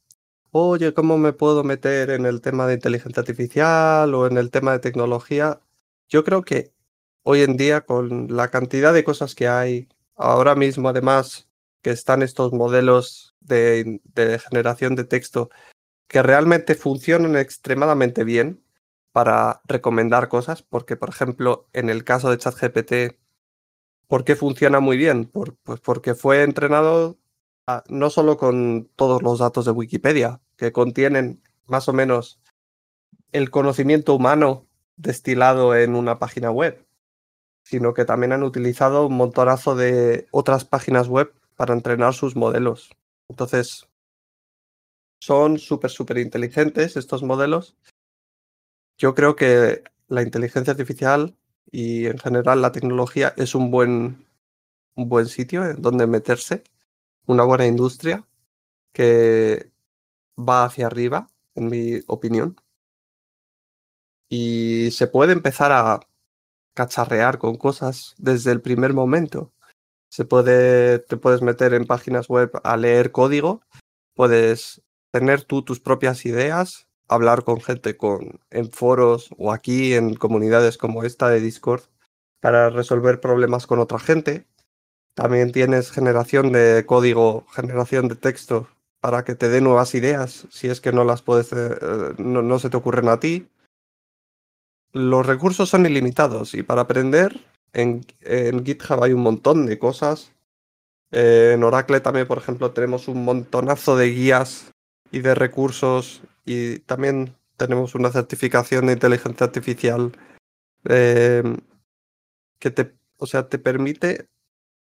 oye, ¿cómo me puedo meter en el tema de inteligencia artificial o en el tema de tecnología? Yo creo que hoy en día, con la cantidad de cosas que hay, ahora mismo además que están estos modelos de, de generación de texto que realmente funcionan extremadamente bien para recomendar cosas, porque por ejemplo, en el caso de ChatGPT, ¿por qué funciona muy bien? Pues porque fue entrenado no solo con todos los datos de Wikipedia, que contienen más o menos el conocimiento humano destilado en una página web, sino que también han utilizado un montonazo de otras páginas web para entrenar sus modelos. Entonces, son súper, súper inteligentes estos modelos. Yo creo que la inteligencia artificial y en general la tecnología es un buen, un buen sitio en donde meterse, una buena industria que va hacia arriba, en mi opinión. Y se puede empezar a cacharrear con cosas desde el primer momento. Se puede, te puedes meter en páginas web a leer código, puedes tener tú tus propias ideas, hablar con gente con, en foros o aquí en comunidades como esta de Discord para resolver problemas con otra gente. También tienes generación de código, generación de texto para que te dé nuevas ideas si es que no las puedes, eh, no, no se te ocurren a ti. Los recursos son ilimitados y para aprender en, en GitHub hay un montón de cosas. En Oracle también, por ejemplo, tenemos un montonazo de guías y de recursos y también tenemos una certificación de inteligencia artificial eh, que te, o sea, te permite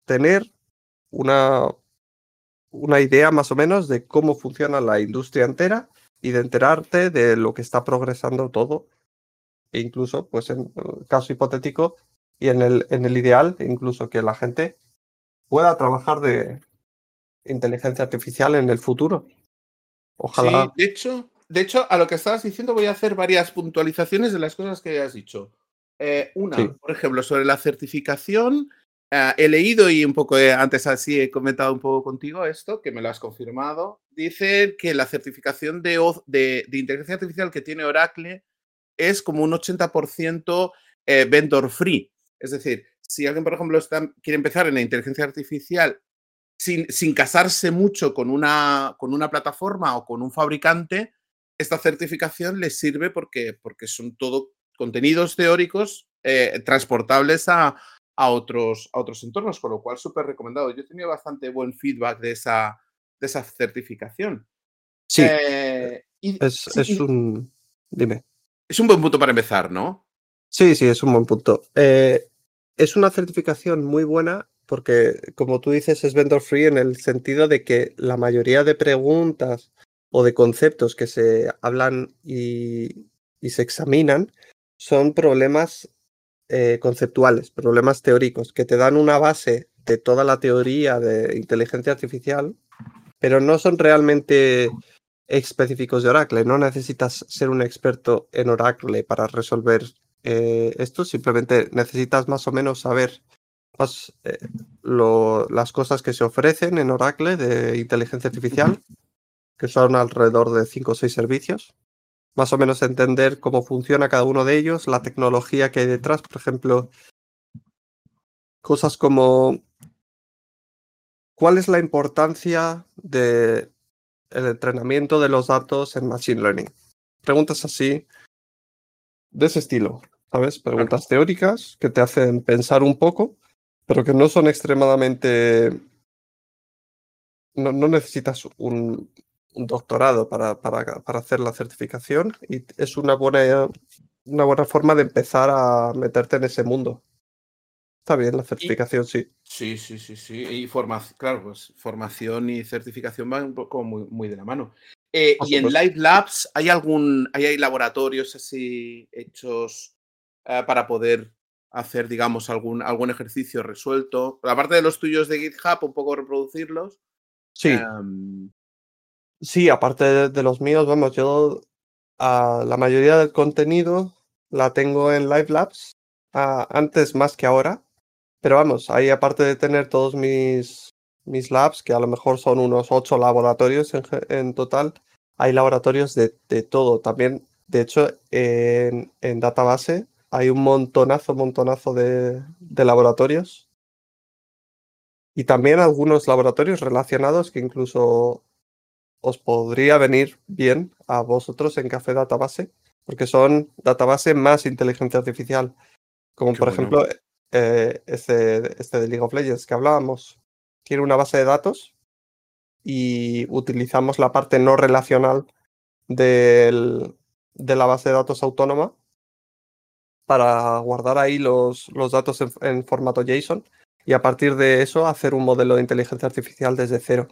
tener una, una idea más o menos de cómo funciona la industria entera y de enterarte de lo que está progresando todo. E incluso, pues en caso hipotético y en el, en el ideal, incluso que la gente pueda trabajar de inteligencia artificial en el futuro. Ojalá. Sí, de hecho, de hecho, a lo que estabas diciendo voy a hacer varias puntualizaciones de las cosas que has dicho. Eh, una, por ejemplo, sobre la certificación. Eh, he leído y un poco antes así he comentado un poco contigo esto, que me lo has confirmado. Dice que la certificación de, de, inteligencia artificial que tiene Oracle es como un 80% eh, vendor free. Es decir, si alguien, por ejemplo, está, quiere empezar en la inteligencia artificial sin, casarse mucho con una, con una plataforma o con un fabricante, esta certificación les sirve porque, porque son todo contenidos teóricos eh, transportables a, a, otros, a otros entornos, con lo cual súper recomendado. Yo he tenido bastante buen feedback de esa, de esa certificación. Sí. Eh, es, un. Dime. Es un buen punto para empezar, ¿no? Sí, sí, es un buen punto. Eh, es una certificación muy buena porque como tú dices es vendor free en el sentido de que la mayoría de preguntas o de conceptos que se hablan y, se examinan son problemas eh, conceptuales, problemas teóricos, que te dan una base de toda la teoría de inteligencia artificial, pero no son realmente específicos de Oracle. No necesitas ser un experto en Oracle para resolver eh, esto, simplemente necesitas más o menos saber eh, las cosas que se ofrecen en Oracle de inteligencia artificial, que son alrededor de 5 o 6 servicios. Más o menos entender cómo funciona cada uno de ellos, la tecnología que hay detrás, por ejemplo, cosas como cuál es la importancia del el entrenamiento de los datos en Machine Learning. Preguntas así, de ese estilo, ¿sabes? Preguntas teóricas que te hacen pensar un poco pero que no son extremadamente... No, necesitas un, doctorado para, para, para, hacer la certificación y es una buena, una buena forma de empezar a meterte en ese mundo. Está bien la certificación, sí. Sí, sí, sí, sí. Y formación, claro, pues formación y certificación van un poco muy, muy de la mano. Eh, y en Live Labs, ¿hay algún, hay, laboratorios así hechos eh, para poder hacer, digamos, algún, algún ejercicio resuelto. Aparte de los tuyos de GitHub, un poco reproducirlos. Sí. Em, sí, aparte de, los míos, vamos, yo a la mayoría del contenido la tengo en Live Labs, antes más que ahora. Pero vamos, ahí aparte de tener todos mis, mis labs, que a lo mejor son unos ocho laboratorios en, en total, hay laboratorios de, de, todo. También, de hecho, en, en Database hay un montonazo, montonazo de, laboratorios. Y también algunos laboratorios relacionados que incluso os podría venir bien a vosotros en Café Database, porque son database más inteligencia artificial. Como Qué por bueno. ejemplo, eh, este, este de League of Legends que hablábamos. Tiene una base de datos y utilizamos la parte no relacional del- de la base de datos autónoma para guardar ahí los, los datos en, en formato JSON y a partir de eso hacer un modelo de inteligencia artificial desde cero.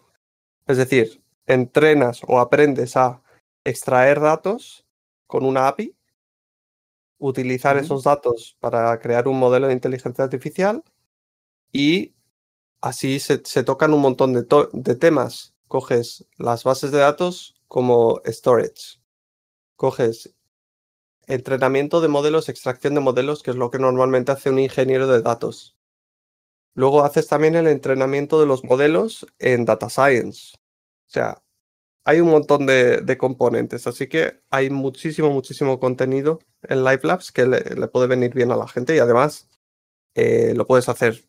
Es decir, entrenas o aprendes a extraer datos con una API, utilizar esos datos para crear un modelo de inteligencia artificial y así se, se tocan un montón de, de temas. Coges las bases de datos como storage, coges entrenamiento de modelos, extracción de modelos, que es lo que normalmente hace un ingeniero de datos. Luego haces también el entrenamiento de los modelos en data science. O sea, hay un montón de, componentes, así que hay muchísimo, muchísimo contenido en Live Labs que le, le puede venir bien a la gente y además eh, lo puedes hacer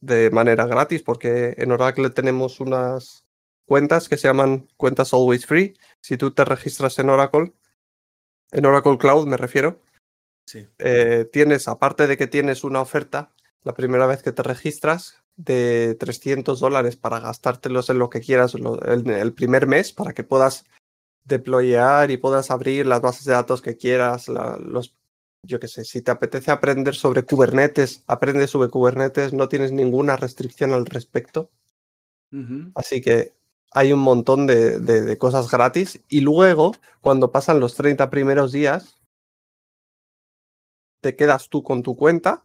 de manera gratis porque en Oracle tenemos unas cuentas que se llaman cuentas always free. Si tú te registras en Oracle, en Oracle Cloud me refiero, Sí. eh, tienes, aparte de que tienes una oferta, la primera vez que te registras, de 300 dólares para gastártelos en lo que quieras lo- el, el primer mes, para que puedas deployar y puedas abrir las bases de datos que quieras, la- los, yo qué sé, si te apetece aprender sobre Kubernetes, aprende sobre Kubernetes, no tienes ninguna restricción al respecto. Así que hay un montón de, de- de cosas gratis. Y luego, cuando pasan los 30 primeros días, te quedas tú con tu cuenta.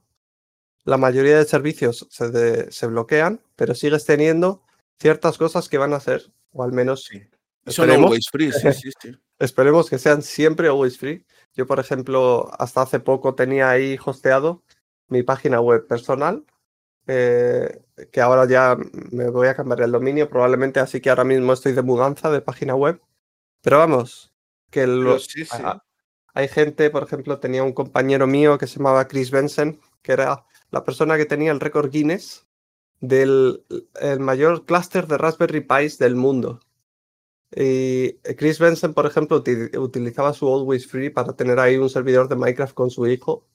La mayoría de servicios se, de- se bloquean, pero sigues teniendo ciertas cosas que van a ser, o al menos Sí. Esperemos. always free, sí, sí, sí. esperemos que sean siempre always free. Yo, por ejemplo, hasta hace poco tenía ahí hosteado mi página web personal, eh, que ahora ya me voy a cambiar el dominio probablemente, así que ahora mismo estoy de mudanza de página web. Pero vamos, que Pero lo- sí, hay gente, por ejemplo, tenía un compañero mío que se llamaba Chris Benson, que era la persona que tenía el récord Guinness del el mayor clúster de Raspberry Pis del mundo. Y Chris Benson, por ejemplo, uti- utilizaba su Always Free para tener ahí un servidor de Minecraft con su hijo.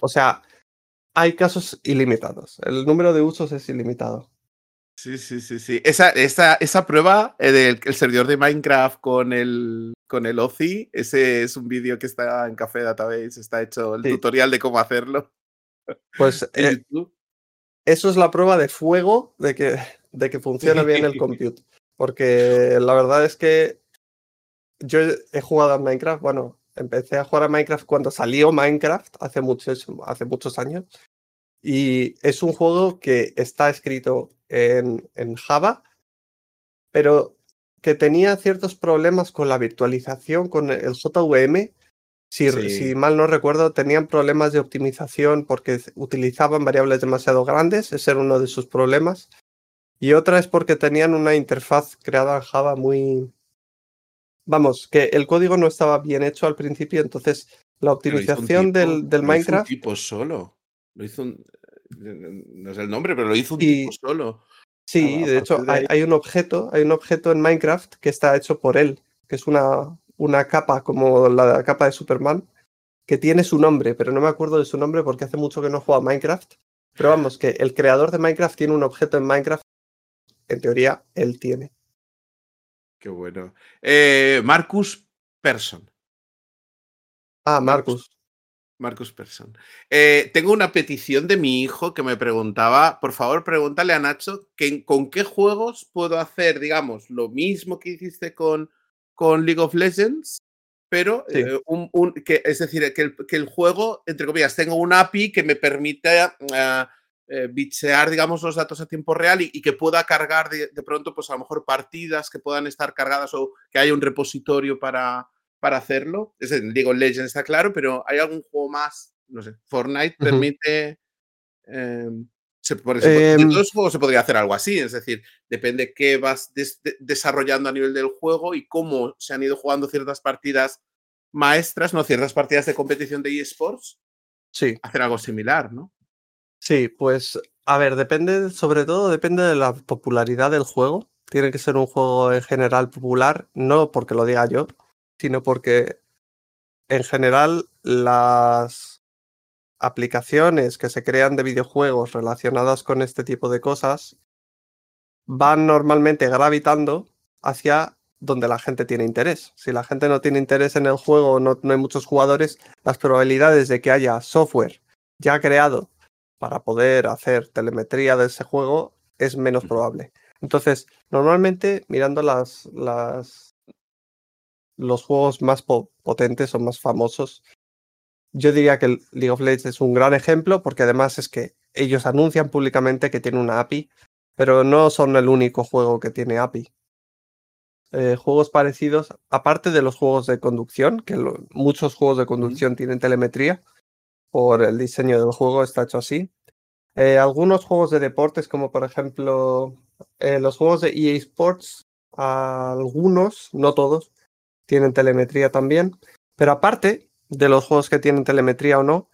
O sea, hay casos ilimitados. El número de usos es ilimitado. Sí, sí, sí, sí. Esa, esa, esa prueba eh, del el servidor de Minecraft con el, con el OCI, ese es un vídeo que está en Café Database, está hecho el Sí. tutorial de cómo hacerlo Pues eh, eso es la prueba de fuego de que, de que funciona bien el compute. Porque la verdad es que yo he jugado a Minecraft, bueno, empecé a jugar a Minecraft cuando salió Minecraft hace muchos, hace muchos años. Y es un juego que está escrito en, en Java, pero que tenía ciertos problemas con la virtualización, con el JVM. Si, Sí. si mal no recuerdo, tenían problemas de optimización porque utilizaban variables demasiado grandes, ese era uno de sus problemas. Y otra es porque tenían una interfaz creada en Java muy... Vamos, que el código no estaba bien hecho al principio, entonces la optimización tipo, del, del lo hizo un Minecraft... tipo solo. Lo hizo un. No sé el nombre, pero lo hizo un Y- tipo solo. Sí, a de hecho de hay, un objeto, hay un objeto en Minecraft que está hecho por él, que es una, una capa como la capa de Superman, que tiene su nombre, pero no me acuerdo de su nombre porque hace mucho que no juego a Minecraft. Pero vamos, que el creador de Minecraft tiene un objeto en Minecraft, en teoría él tiene. Qué bueno. Eh, Marcus Persson. Ah, Marcus. Marcus. Persson. Eh, tengo una petición de mi hijo que me preguntaba, por favor, pregúntale a Nacho que, con qué juegos puedo hacer, digamos, lo mismo que hiciste con, con League of Legends, pero Sí. eh, un, un- que, es decir, que el, que el juego, entre comillas, tenga un API que me permita ah, eh, bitsear, digamos, los datos a tiempo real y, y que pueda cargar de, de pronto, pues a lo mejor partidas que puedan estar cargadas o que haya un repositorio para, para hacerlo. Es en League of Legends está claro, pero ¿hay algún juego más? No sé, Fortnite permite... eh, se, por de Em. todos los juegos se podría hacer algo así, es decir, depende qué vas des- de- desarrollando a nivel del juego y cómo se han ido jugando ciertas partidas maestras, no ciertas partidas de competición de eSports, Sí, hacer algo similar, ¿no? Sí, pues a ver, depende, sobre todo depende de la popularidad del juego. tiene que ser un juego en general popular, no porque lo diga yo, sino porque en general las aplicaciones que se crean de videojuegos relacionadas con este tipo de cosas van normalmente gravitando hacia donde la gente tiene interés. Si la gente no tiene interés en el juego, no, no hay muchos jugadores, las probabilidades de que haya software ya creado para poder hacer telemetría de ese juego es menos probable. Entonces, normalmente mirando las, las los juegos más potentes o más famosos, yo diría que League of Legends es un gran ejemplo porque además es que ellos anuncian públicamente que tiene una API, pero no son el único juego que tiene API. Eh, juegos parecidos, aparte de los juegos de conducción, que muchos juegos de conducción tienen telemetría, por el diseño del juego está hecho así. Eh, algunos juegos de deportes, como por ejemplo eh, los juegos de EA Sports, algunos, no todos, tienen telemetría también. Pero aparte de los juegos que tienen telemetría o no,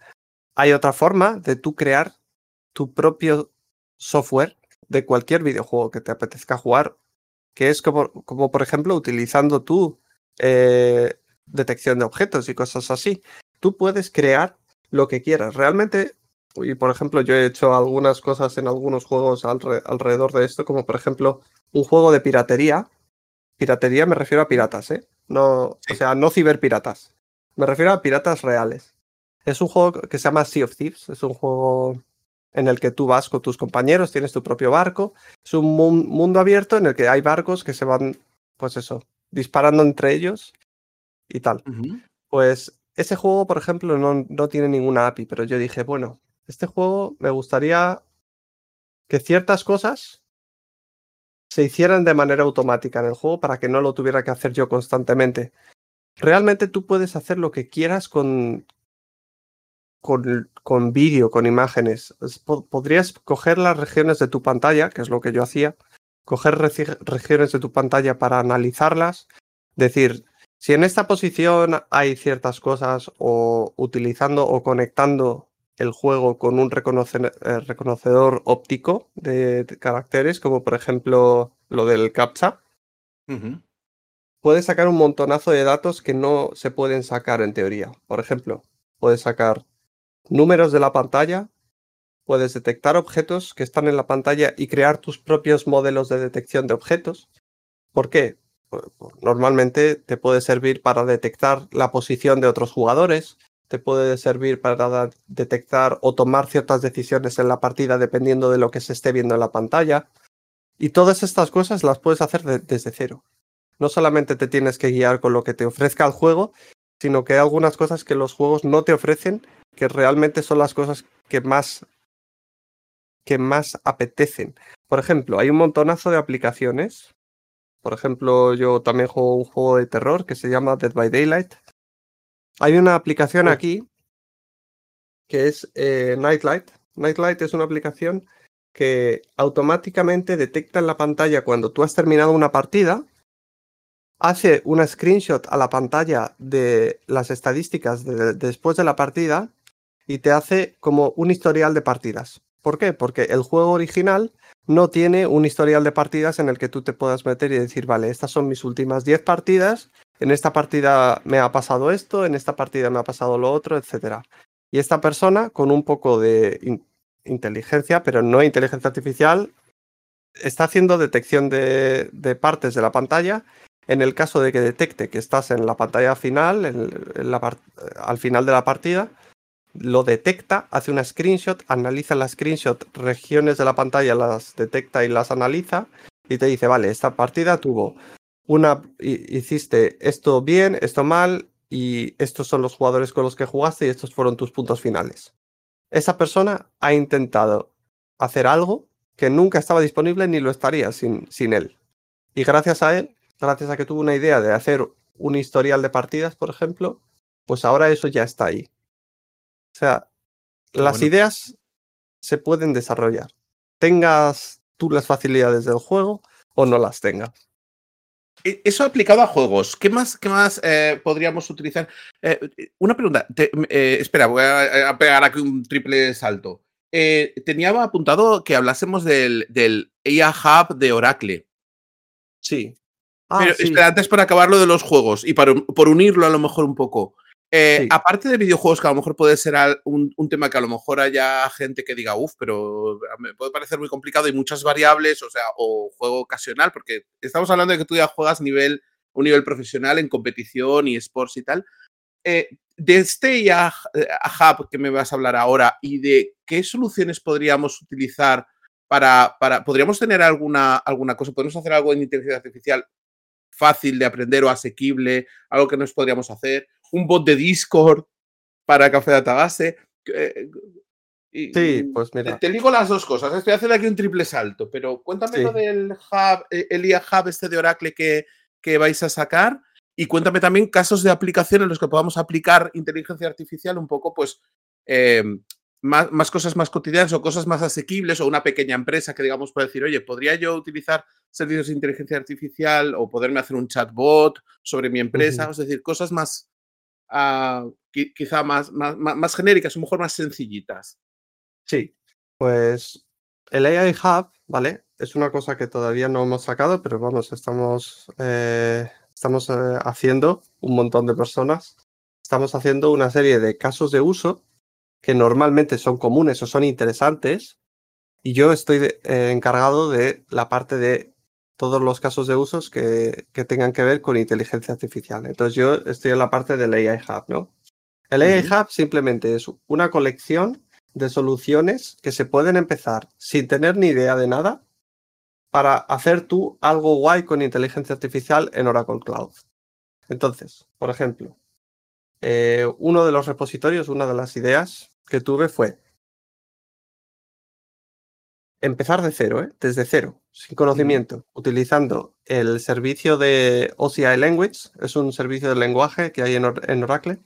hay otra forma de tú crear tu propio software de cualquier videojuego que te apetezca jugar, que es como, por ejemplo utilizando tu eh, detección de objetos y cosas así. Tú puedes crear lo que quieras. Realmente, y por ejemplo, yo he hecho algunas cosas en algunos juegos alrededor de esto, como por ejemplo un juego de piratería. Piratería me refiero a piratas, ¿eh? No, o sea, no ciberpiratas. Me refiero a piratas reales. Es un juego que se llama Sea of Thieves. Es un juego en el que tú vas con tus compañeros, tienes tu propio barco. Es un mundo abierto en el que hay barcos que se van, pues eso, disparando entre ellos y tal. Pues ese juego, por ejemplo, no, no tiene ninguna API, pero yo dije, bueno, este juego me gustaría que ciertas cosas se hicieran de manera automática en el juego para que no lo tuviera que hacer yo constantemente. Realmente tú puedes hacer lo que quieras con, con, con vídeo, con imágenes. Podrías coger las regiones de tu pantalla, que es lo que yo hacía, coger regiones de tu pantalla para analizarlas, decir, si en esta posición hay ciertas cosas o utilizando o conectando el juego con un eh, reconocedor óptico de, caracteres, como por ejemplo lo del CAPTCHA, puedes sacar un montonazo de datos que no se pueden sacar en teoría. Por ejemplo, puedes sacar números de la pantalla, puedes detectar objetos que están en la pantalla y crear tus propios modelos de detección de objetos. ¿Por qué? Normalmente te puede servir para detectar la posición de otros jugadores, te puede servir para detectar o tomar ciertas decisiones en la partida dependiendo de lo que se esté viendo en la pantalla. Y todas estas cosas las puedes hacer desde cero. No solamente te tienes que guiar con lo que te ofrezca el juego, sino que hay algunas cosas que los juegos no te ofrecen que realmente son las cosas que más que más apetecen. Por ejemplo, hay un montonazo de aplicaciones. Por ejemplo, yo también juego un juego de terror que se llama Dead by Daylight. Hay una aplicación oh. aquí que es eh, Nightlight. Nightlight es una aplicación que automáticamente detecta en la pantalla cuando tú has terminado una partida, hace una screenshot a la pantalla de las estadísticas después de la partida y te hace como un historial de partidas. ¿Por qué? Porque el juego original no tiene un historial de partidas en el que tú te puedas meter y decir, vale, estas son mis últimas 10 partidas, en esta partida me ha pasado esto, en esta partida me ha pasado lo otro, etc. Y esta persona, con un poco de inteligencia, pero no inteligencia artificial, está haciendo detección de, partes de la pantalla. En el caso de que detecte que estás en la pantalla final, al final de la partida, lo detecta, hace una screenshot, analiza la screenshot, regiones de la pantalla las detecta y las analiza y te dice, vale, esta partida tuvo una, hiciste esto bien, esto mal y estos son los jugadores con los que jugaste y estos fueron tus puntos finales. Esa persona ha intentado hacer algo que nunca estaba disponible ni lo estaría sin, sin él. Y gracias a él, gracias a que tuvo una idea de hacer un historial de partidas, por ejemplo, pues ahora eso ya está ahí. O sea, las ideas se pueden desarrollar. Tengas tú las facilidades del juego o no las tengas. E, eso aplicado a juegos, ¿qué más, qué más eh, podríamos utilizar? Eh, una pregunta, eh, espera, voy a, pegar aquí un triple salto. tenía apuntado que hablásemos del, del AI Hub de Oracle. Sí. Ah, Pero espera, antes para acabar lo de los juegos y para, por unirlo a lo mejor un poco. Eh, aparte de videojuegos, que a lo mejor puede ser un, tema que a lo mejor haya gente que diga, uff, pero me puede parecer muy complicado y muchas variables, o sea, o juego ocasional, porque estamos hablando de que tú ya juegas nivel, un nivel profesional en competición y sports y tal. Eh, de este ya, eh, hub que me vas a hablar ahora y de qué soluciones podríamos utilizar para, para podríamos tener alguna, alguna cosa, podemos hacer algo en inteligencia artificial fácil de aprender o asequible, algo que nos podríamos hacer un bot de Discord para Café Database. Eh, sí, pues mira. Te, digo las dos cosas. Estoy haciendo aquí un triple salto, pero cuéntame lo del hub, eh, el IA Hub este de Oracle que, que vais a sacar y cuéntame también casos de aplicación en los que podamos aplicar inteligencia artificial un poco, pues, em, más, más, cosas más cotidianas o cosas más asequibles o una pequeña empresa que digamos puede decir, oye, ¿podría yo utilizar servicios de inteligencia artificial o poderme hacer un chatbot sobre mi empresa? Es decir, cosas más, quizá más, más, más, genéricas, a lo mejor más sencillitas. Sí, pues el AI Hub, ¿vale? Es una cosa que todavía no hemos sacado, pero vamos, estamos, eh, estamos eh, haciendo un montón de personas. Estamos haciendo una serie de casos de uso que normalmente son comunes o son interesantes. Y yo estoy eh, encargado de la parte de todos los casos de usos que, tengan que ver con inteligencia artificial. Entonces yo estoy en la parte del AI Hub, ¿no? El AI Hub simplemente es una colección de soluciones que se pueden empezar sin tener ni idea de nada para hacer tú algo guay con inteligencia artificial en Oracle Cloud. Entonces, por ejemplo, eh, uno de los repositorios, una de las ideas que tuve fue empezar de cero, ¿eh? desde cero, sin conocimiento, utilizando el servicio de OCI Language, es un servicio de lenguaje que hay en, Oracle,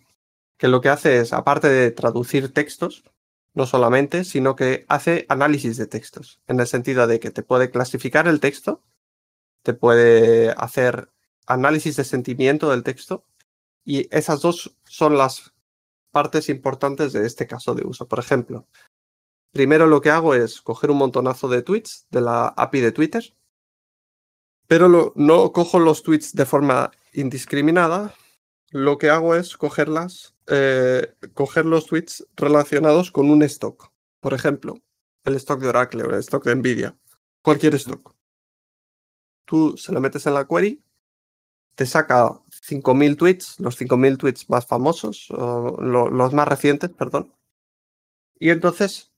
que lo que hace es, aparte de traducir textos, no solamente, sino que hace análisis de textos, en el sentido de que te puede clasificar el texto, te puede hacer análisis de sentimiento del texto, y esas dos son las partes importantes de este caso de uso. Por ejemplo, Primero lo que hago es coger un montonazo de tweets de la API de Twitter, pero no cojo los tweets de forma indiscriminada. Lo que hago es cogerlas, eh, coger los tweets relacionados con un stock. Por ejemplo, el stock de Oracle o el stock de Nvidia. Cualquier stock. Tú se lo metes en la query, te saca 5.000 tweets, los 5.000 tweets más famosos, los más recientes, perdón. Y entonces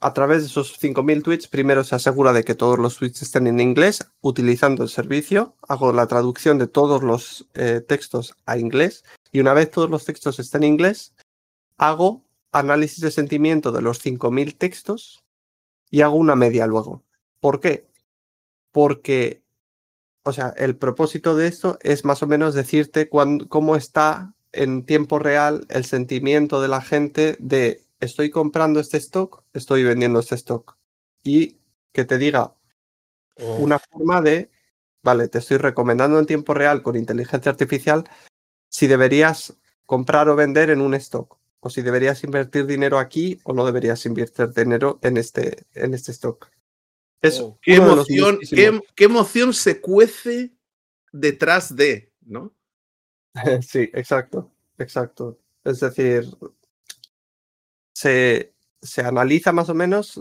a través de esos 5.000 tweets, primero se asegura de que todos los tweets estén en inglés, utilizando el servicio, hago la traducción de todos los eh, textos a inglés y una vez todos los textos estén en inglés, hago análisis de sentimiento de los 5.000 textos y hago una media luego. ¿Por qué? Porque, o sea, el propósito de esto es más o menos decirte cómo está en tiempo real el sentimiento de la gente de estoy comprando este stock, estoy vendiendo este stock. Y que te diga oh. una forma de, vale, te estoy recomendando en tiempo real con inteligencia artificial si deberías comprar o vender en un stock, o si deberías invertir dinero aquí o no deberías invertir dinero en este, en este stock. Es oh. ¿Qué, emoción, qué emoción se cuece detrás de, ¿no? sí, exacto, exacto. Es decir, se, se analiza más o menos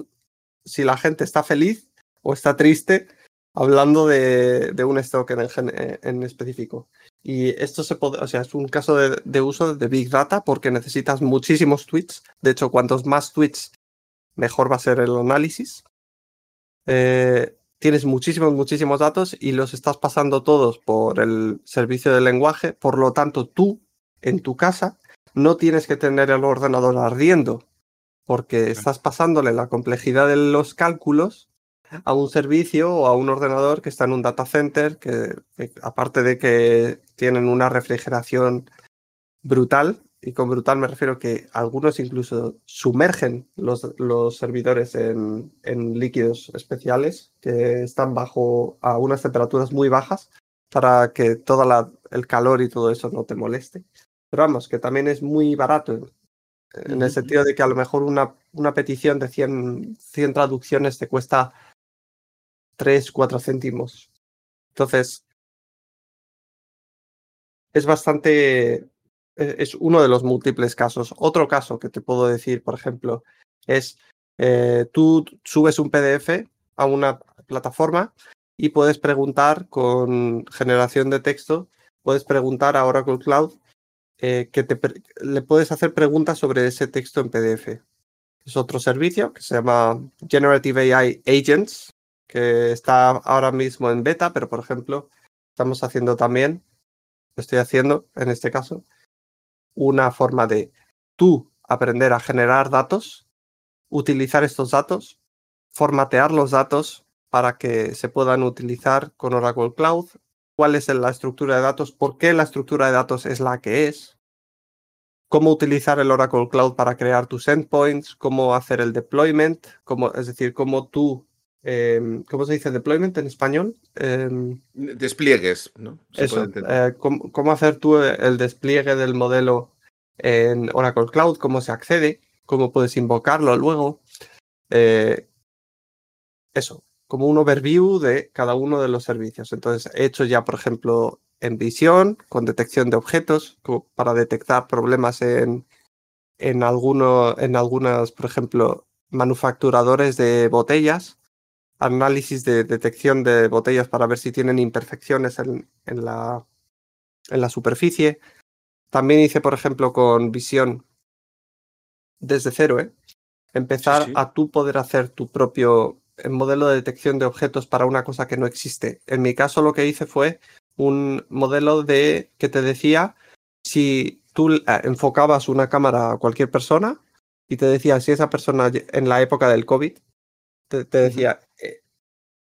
si la gente está feliz o está triste hablando de, de un stock en, en, específico. Y esto se puede, o sea, es un caso de, de, uso de Big Data porque necesitas muchísimos tweets. De hecho, cuantos más tweets, mejor va a ser el análisis. Eh, tienes muchísimos, muchísimos datos y los estás pasando todos por el servicio de lenguaje. Por lo tanto, tú, en tu casa, no tienes que tener el ordenador ardiendo, porque estás pasándole la complejidad de los cálculos a un servicio o a un ordenador que está en un data center, que, aparte de que tienen una refrigeración brutal, y con brutal me refiero que algunos incluso sumergen los, los servidores en, en, líquidos especiales que están bajo a unas temperaturas muy bajas para que todo el calor y todo eso no te moleste. Pero vamos, que también es muy barato, en el sentido de que a lo mejor una, una petición de 100, 100 traducciones te cuesta 3, 4 céntimos. Entonces, es bastante, e-, es uno de los múltiples casos. Otro caso que te puedo decir, por ejemplo, es eh, tú subes un PDF a una plataforma y puedes preguntar con generación de texto, puedes preguntar a Oracle Cloud eh, que te, le puedes hacer preguntas sobre ese texto en PDF. Es otro servicio que se llama Generative AI Agents, que está ahora mismo en beta, pero por ejemplo, estamos haciendo también, estoy haciendo en este caso, una forma de tú aprender a generar datos, utilizar estos datos, formatear los datos para que se puedan utilizar con Oracle Cloud, cuál es la estructura de datos, por qué la estructura de datos es la que es, cómo utilizar el Oracle Cloud para crear tus endpoints, cómo hacer el deployment, cómo, es decir, cómo tú, em, ¿cómo se dice deployment en español? Em, Despliegues, ¿no? eso, eh, cómo, hacer tú el despliegue del modelo en Oracle Cloud, cómo se accede, cómo puedes invocarlo luego. Eh, eso, como un overview de cada uno de los servicios. Entonces, he hecho ya, por ejemplo, en visión, con detección de objetos, para detectar problemas en, en, alguno, en algunas, por ejemplo, manufacturadores de botellas, análisis de detección de botellas para ver si tienen imperfecciones en, en, la, en la superficie. También hice, por ejemplo, con visión desde cero, ¿eh? empezar a tú poder hacer tu propio modelo de detección de objetos para una cosa que no existe. En mi caso lo que hice fue un modelo de que te decía si tú eh, enfocabas una cámara a cualquier persona y te decía si esa persona en la época del COVID te, decía eh,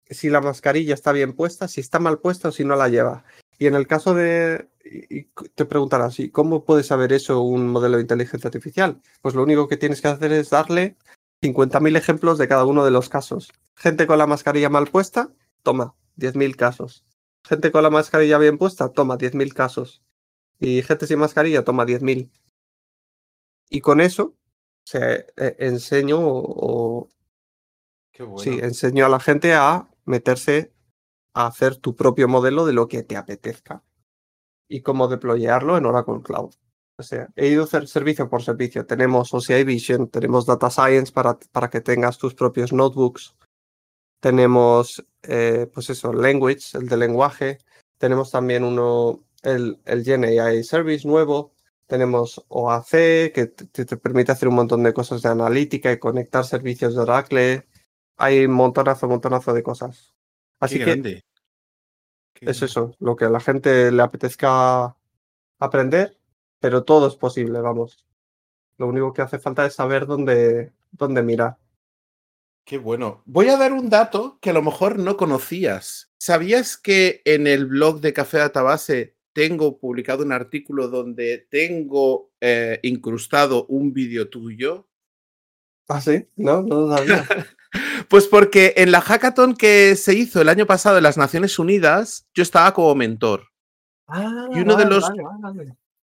si la mascarilla está bien puesta, si está mal puesta o si no la lleva. Y en el caso de, y te preguntarás, ¿y cómo puede saber eso un modelo de inteligencia artificial? Pues lo único que tienes que hacer es darle 50.000 ejemplos de cada uno de los casos. Gente con la mascarilla mal puesta, toma, 10.000 casos. Gente con la mascarilla bien puesta, toma 10.000 casos. Y gente sin mascarilla, toma 10.000. Y con eso se eh, enseño o, sí, enseño a la gente a meterse a hacer tu propio modelo de lo que te apetezca y cómo deployarlo en Oracle Cloud. O sea, he ido servicio por servicio. Tenemos OCI Vision, tenemos Data Science para, para que tengas tus propios notebooks tenemos, eh, pues eso, Language, el de lenguaje. Tenemos también uno, el, el Gen AI Service nuevo. Tenemos OAC, que te, permite hacer un montón de cosas de analítica y conectar servicios de Oracle. Hay un montonazo, montonazo de cosas. Así que es eso, lo que a la gente le apetezca aprender, pero todo es posible, vamos. Lo único que hace falta es saber dónde, dónde mirar. Qué bueno. Voy a dar un dato que a lo mejor no conocías. ¿Sabías que en el blog de Café Database tengo publicado un artículo donde tengo eh, incrustado un vídeo tuyo? Ah, sí, no, no lo sabía. pues porque en la hackathon que se hizo el año pasado en las Naciones Unidas, yo estaba como mentor. Ah, y uno de los.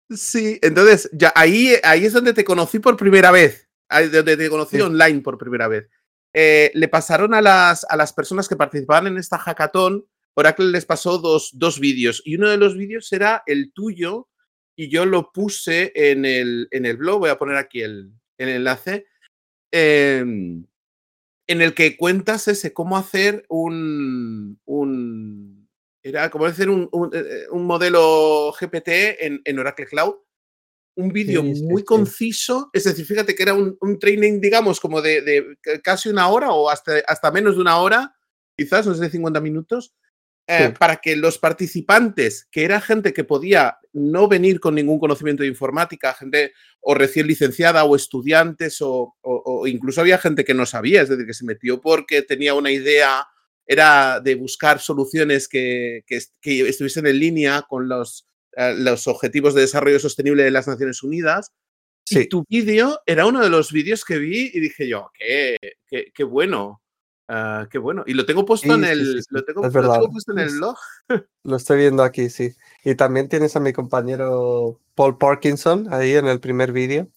Sí, entonces ya ahí, ahí es donde te conocí por primera vez. Donde te conocí online por primera vez. Eh, le pasaron a las, a las personas que participaban en esta hackathon, Oracle les pasó dos, dos vídeos y uno de los vídeos era el tuyo y yo lo puse en el, en el blog, voy a poner aquí el, el enlace, em, en el que cuentas ese cómo hacer un, un era como hacer un, un, eh, un modelo GPT en, en Oracle Cloud un vídeo muy conciso, es decir, fíjate que era un, training, digamos, como de, casi una hora o hasta, hasta menos de una hora, quizás, o de 50 minutos, eh, para que los participantes, que era gente que podía no venir con ningún conocimiento de informática, gente o recién licenciada o estudiantes o, incluso había gente que no sabía, es decir, que se metió porque tenía una idea, era de buscar soluciones que, que estuviesen en línea con los eh, los Objetivos de Desarrollo Sostenible de las Naciones Unidas. Sí. Y tu vídeo era uno de los vídeos que vi y dije yo, qué, qué, qué bueno. Uh, qué bueno. Y lo tengo puesto en el. lo, tengo, lo, tengo, puesto en el blog. Lo estoy viendo aquí, sí. Y también tienes a mi compañero Paul Parkinson ahí en el primer vídeo.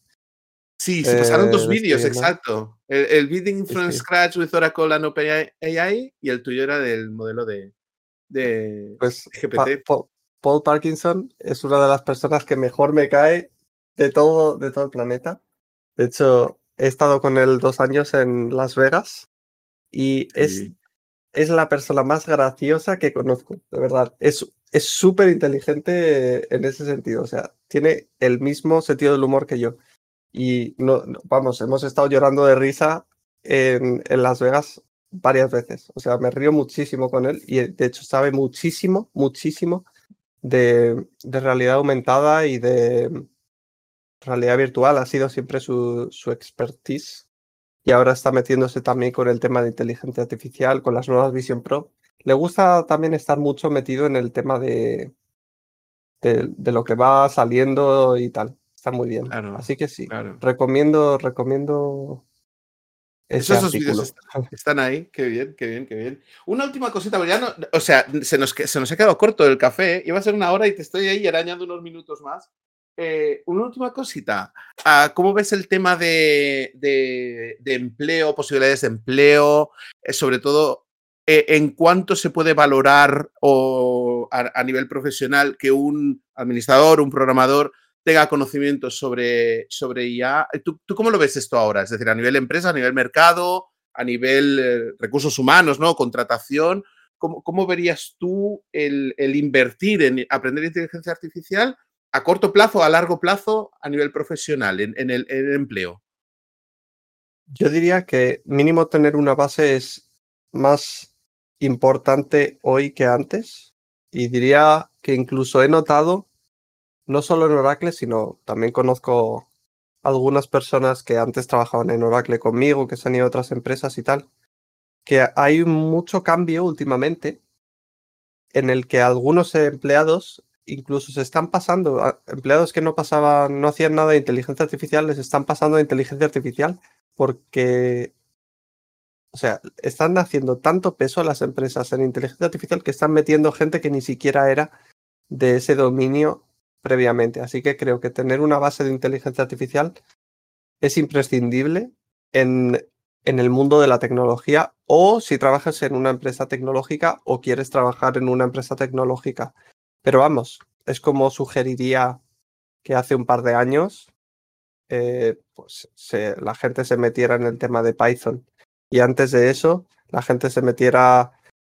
Sí, se pasaron dos eh, vídeos, exacto. El, el Bidding from Scratch with Oracle and OpenAI y el tuyo era del modelo de, de pues, GPT. Paul Parkinson es una de las personas que mejor me cae de todo, de todo el planeta. De hecho, he estado con él dos años en Las Vegas y es, es la persona más graciosa que conozco, de verdad. Es súper inteligente en ese sentido, o sea, tiene el mismo sentido del humor que yo. Y no, vamos, hemos estado llorando de risa en, en Las Vegas varias veces. O sea, me río muchísimo con él y de hecho sabe muchísimo, muchísimo de, de realidad aumentada y de realidad virtual. Ha sido siempre su, su expertise y ahora está metiéndose también con el tema de inteligencia artificial, con las nuevas Vision Pro. Le gusta también estar mucho metido en el tema de, de, lo que va saliendo y tal. Está muy bien. Así que sí, recomiendo, recomiendo esos vídeos están, ahí, qué bien, qué bien, qué bien. Una última cosita, ya no, o sea, se nos, se nos ha quedado corto el café, iba a ser una hora y te estoy ahí arañando unos minutos más. Eh, una última cosita, ah, ¿cómo ves el tema de, de, empleo, posibilidades de empleo, eh, sobre todo eh, en cuánto se puede valorar o a, nivel profesional que un administrador, un programador tenga conocimientos sobre, sobre IA. ¿Tú, ¿Tú, cómo lo ves esto ahora? Es decir, a nivel empresa, a nivel mercado, a nivel eh, recursos humanos, ¿no? Contratación. ¿Cómo, cómo verías tú el, el, invertir en aprender inteligencia artificial a corto plazo, a largo plazo, a nivel profesional, en, en, el, en el empleo? Yo diría que mínimo tener una base es más importante hoy que antes. Y diría que incluso he notado no solo en Oracle, sino también conozco algunas personas que antes trabajaban en Oracle conmigo, que se han ido a otras empresas y tal, que hay mucho cambio últimamente en el que algunos empleados incluso se están pasando, empleados que no pasaban, no hacían nada de inteligencia artificial, les están pasando a inteligencia artificial porque, o sea, están haciendo tanto peso las empresas en inteligencia artificial que están metiendo gente que ni siquiera era de ese dominio previamente. Así que creo que tener una base de inteligencia artificial es imprescindible en, en el mundo de la tecnología o si trabajas en una empresa tecnológica o quieres trabajar en una empresa tecnológica. Pero vamos, es como sugeriría que hace un par de años eh, pues la gente se metiera en el tema de Python y antes de eso la gente se metiera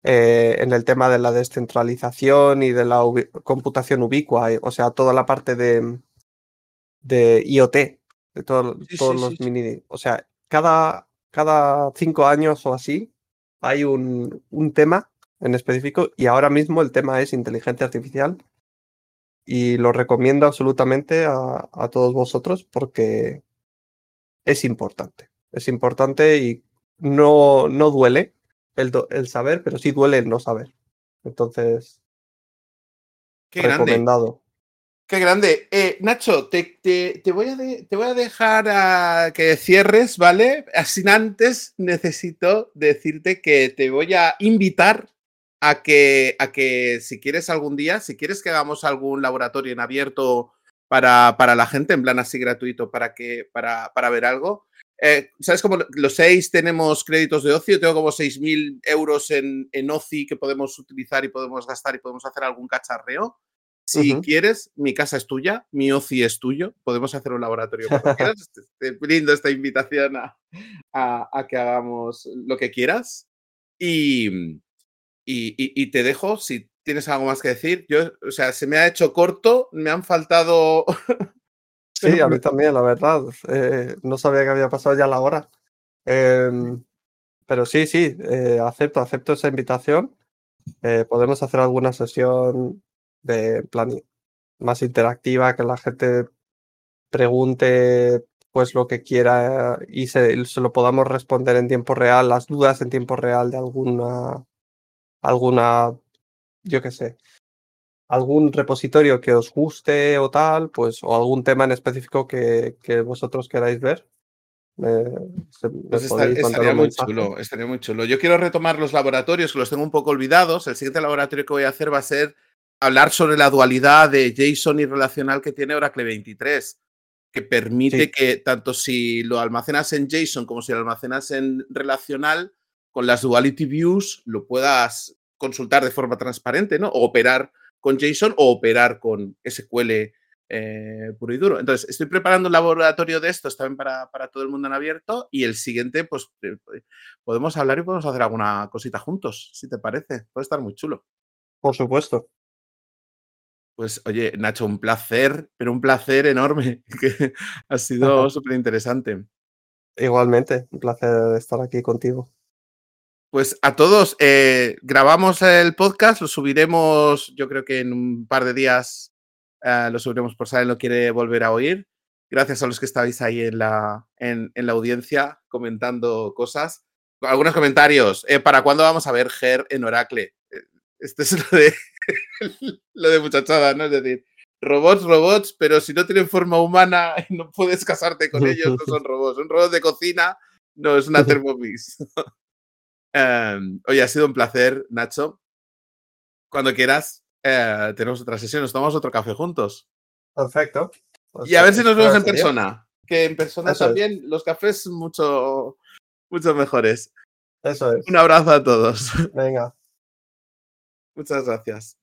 eh, en el tema de la descentralización y de la computación ubicua, eh, o sea, toda la parte de, de IoT, de todos los mini. O sea, cada, cada cinco años o así hay un, un tema en específico y ahora mismo el tema es inteligencia artificial y lo recomiendo absolutamente a, a, todos vosotros porque es importante. Es importante y no, no duele el, saber, pero sí duele el no saber. Entonces, Qué recomendado. Qué grande. Eh, Nacho, te, te, voy a te, voy a dejar a que cierres, ¿vale? Así antes necesito decirte que te voy a invitar a que, a que si quieres algún día, si quieres que hagamos algún laboratorio en abierto para, para la gente, en plan así gratuito, para, que, para, para ver algo, eh, ¿Sabes cómo los seis tenemos créditos de ocio? Tengo como 6.000 euros en, en OCI que podemos utilizar y podemos gastar y podemos hacer algún cacharreo. Si quieres, mi casa es tuya, mi OCI es tuyo, podemos hacer un laboratorio cuando quieras. Te brindo esta invitación a, a, que hagamos lo que quieras. Y, y, y, te dejo, si tienes algo más que decir. Yo, o sea, se me ha hecho corto, me han faltado Sí, a mí también, la verdad. Eh, no sabía que había pasado ya la hora. Em, pero sí, sí, eh, acepto, acepto esa invitación. Eh, podemos hacer alguna sesión de plan más interactiva, que la gente pregunte pues lo que quiera y se, se, lo podamos responder en tiempo real, las dudas en tiempo real de alguna, alguna, yo qué sé, algún repositorio que os guste o tal, pues, o algún tema en específico que, que vosotros queráis ver. pues estaría muy chulo, estaría muy chulo. Yo quiero retomar los laboratorios, que los tengo un poco olvidados. El siguiente laboratorio que voy a hacer va a ser hablar sobre la dualidad de JSON y relacional que tiene Oracle 23, que permite que tanto si lo almacenas en JSON como si lo almacenas en relacional, con las duality views lo puedas consultar de forma transparente, ¿no? O operar con JSON o operar con SQL eh, puro y duro. Entonces, estoy preparando un laboratorio de estos también para, para, todo el mundo en abierto y el siguiente, pues eh, podemos hablar y podemos hacer alguna cosita juntos, si te parece. Puede estar muy chulo. Por supuesto. Pues oye, Nacho, un placer, pero un placer enorme, que ha sido súper interesante. Igualmente, un placer estar aquí contigo. Pues a todos, eh, grabamos el podcast, lo subiremos yo creo que en un par de días Uh, lo subiremos por si alguien lo quiere volver a oír. Gracias a los que estáis ahí en la, en, en la audiencia comentando cosas. Algunos comentarios. Eh, ¿Para cuándo vamos a ver Ger en Oracle? Eh, este es lo de, lo de muchachada, ¿no? Es decir, robots, robots, pero si no tienen forma humana no puedes casarte con ellos, no son robots. Un robot de cocina no es una Thermomix. Um, oye, ha sido un placer, Nacho. Cuando quieras, eh, tenemos otra sesión, nos tomamos otro café juntos. Perfecto. Pues y a ver si nos vemos en persona. Que en persona Eso también es. los cafés mucho, mucho mejores. Eso es. Un abrazo a todos. Venga. Muchas gracias.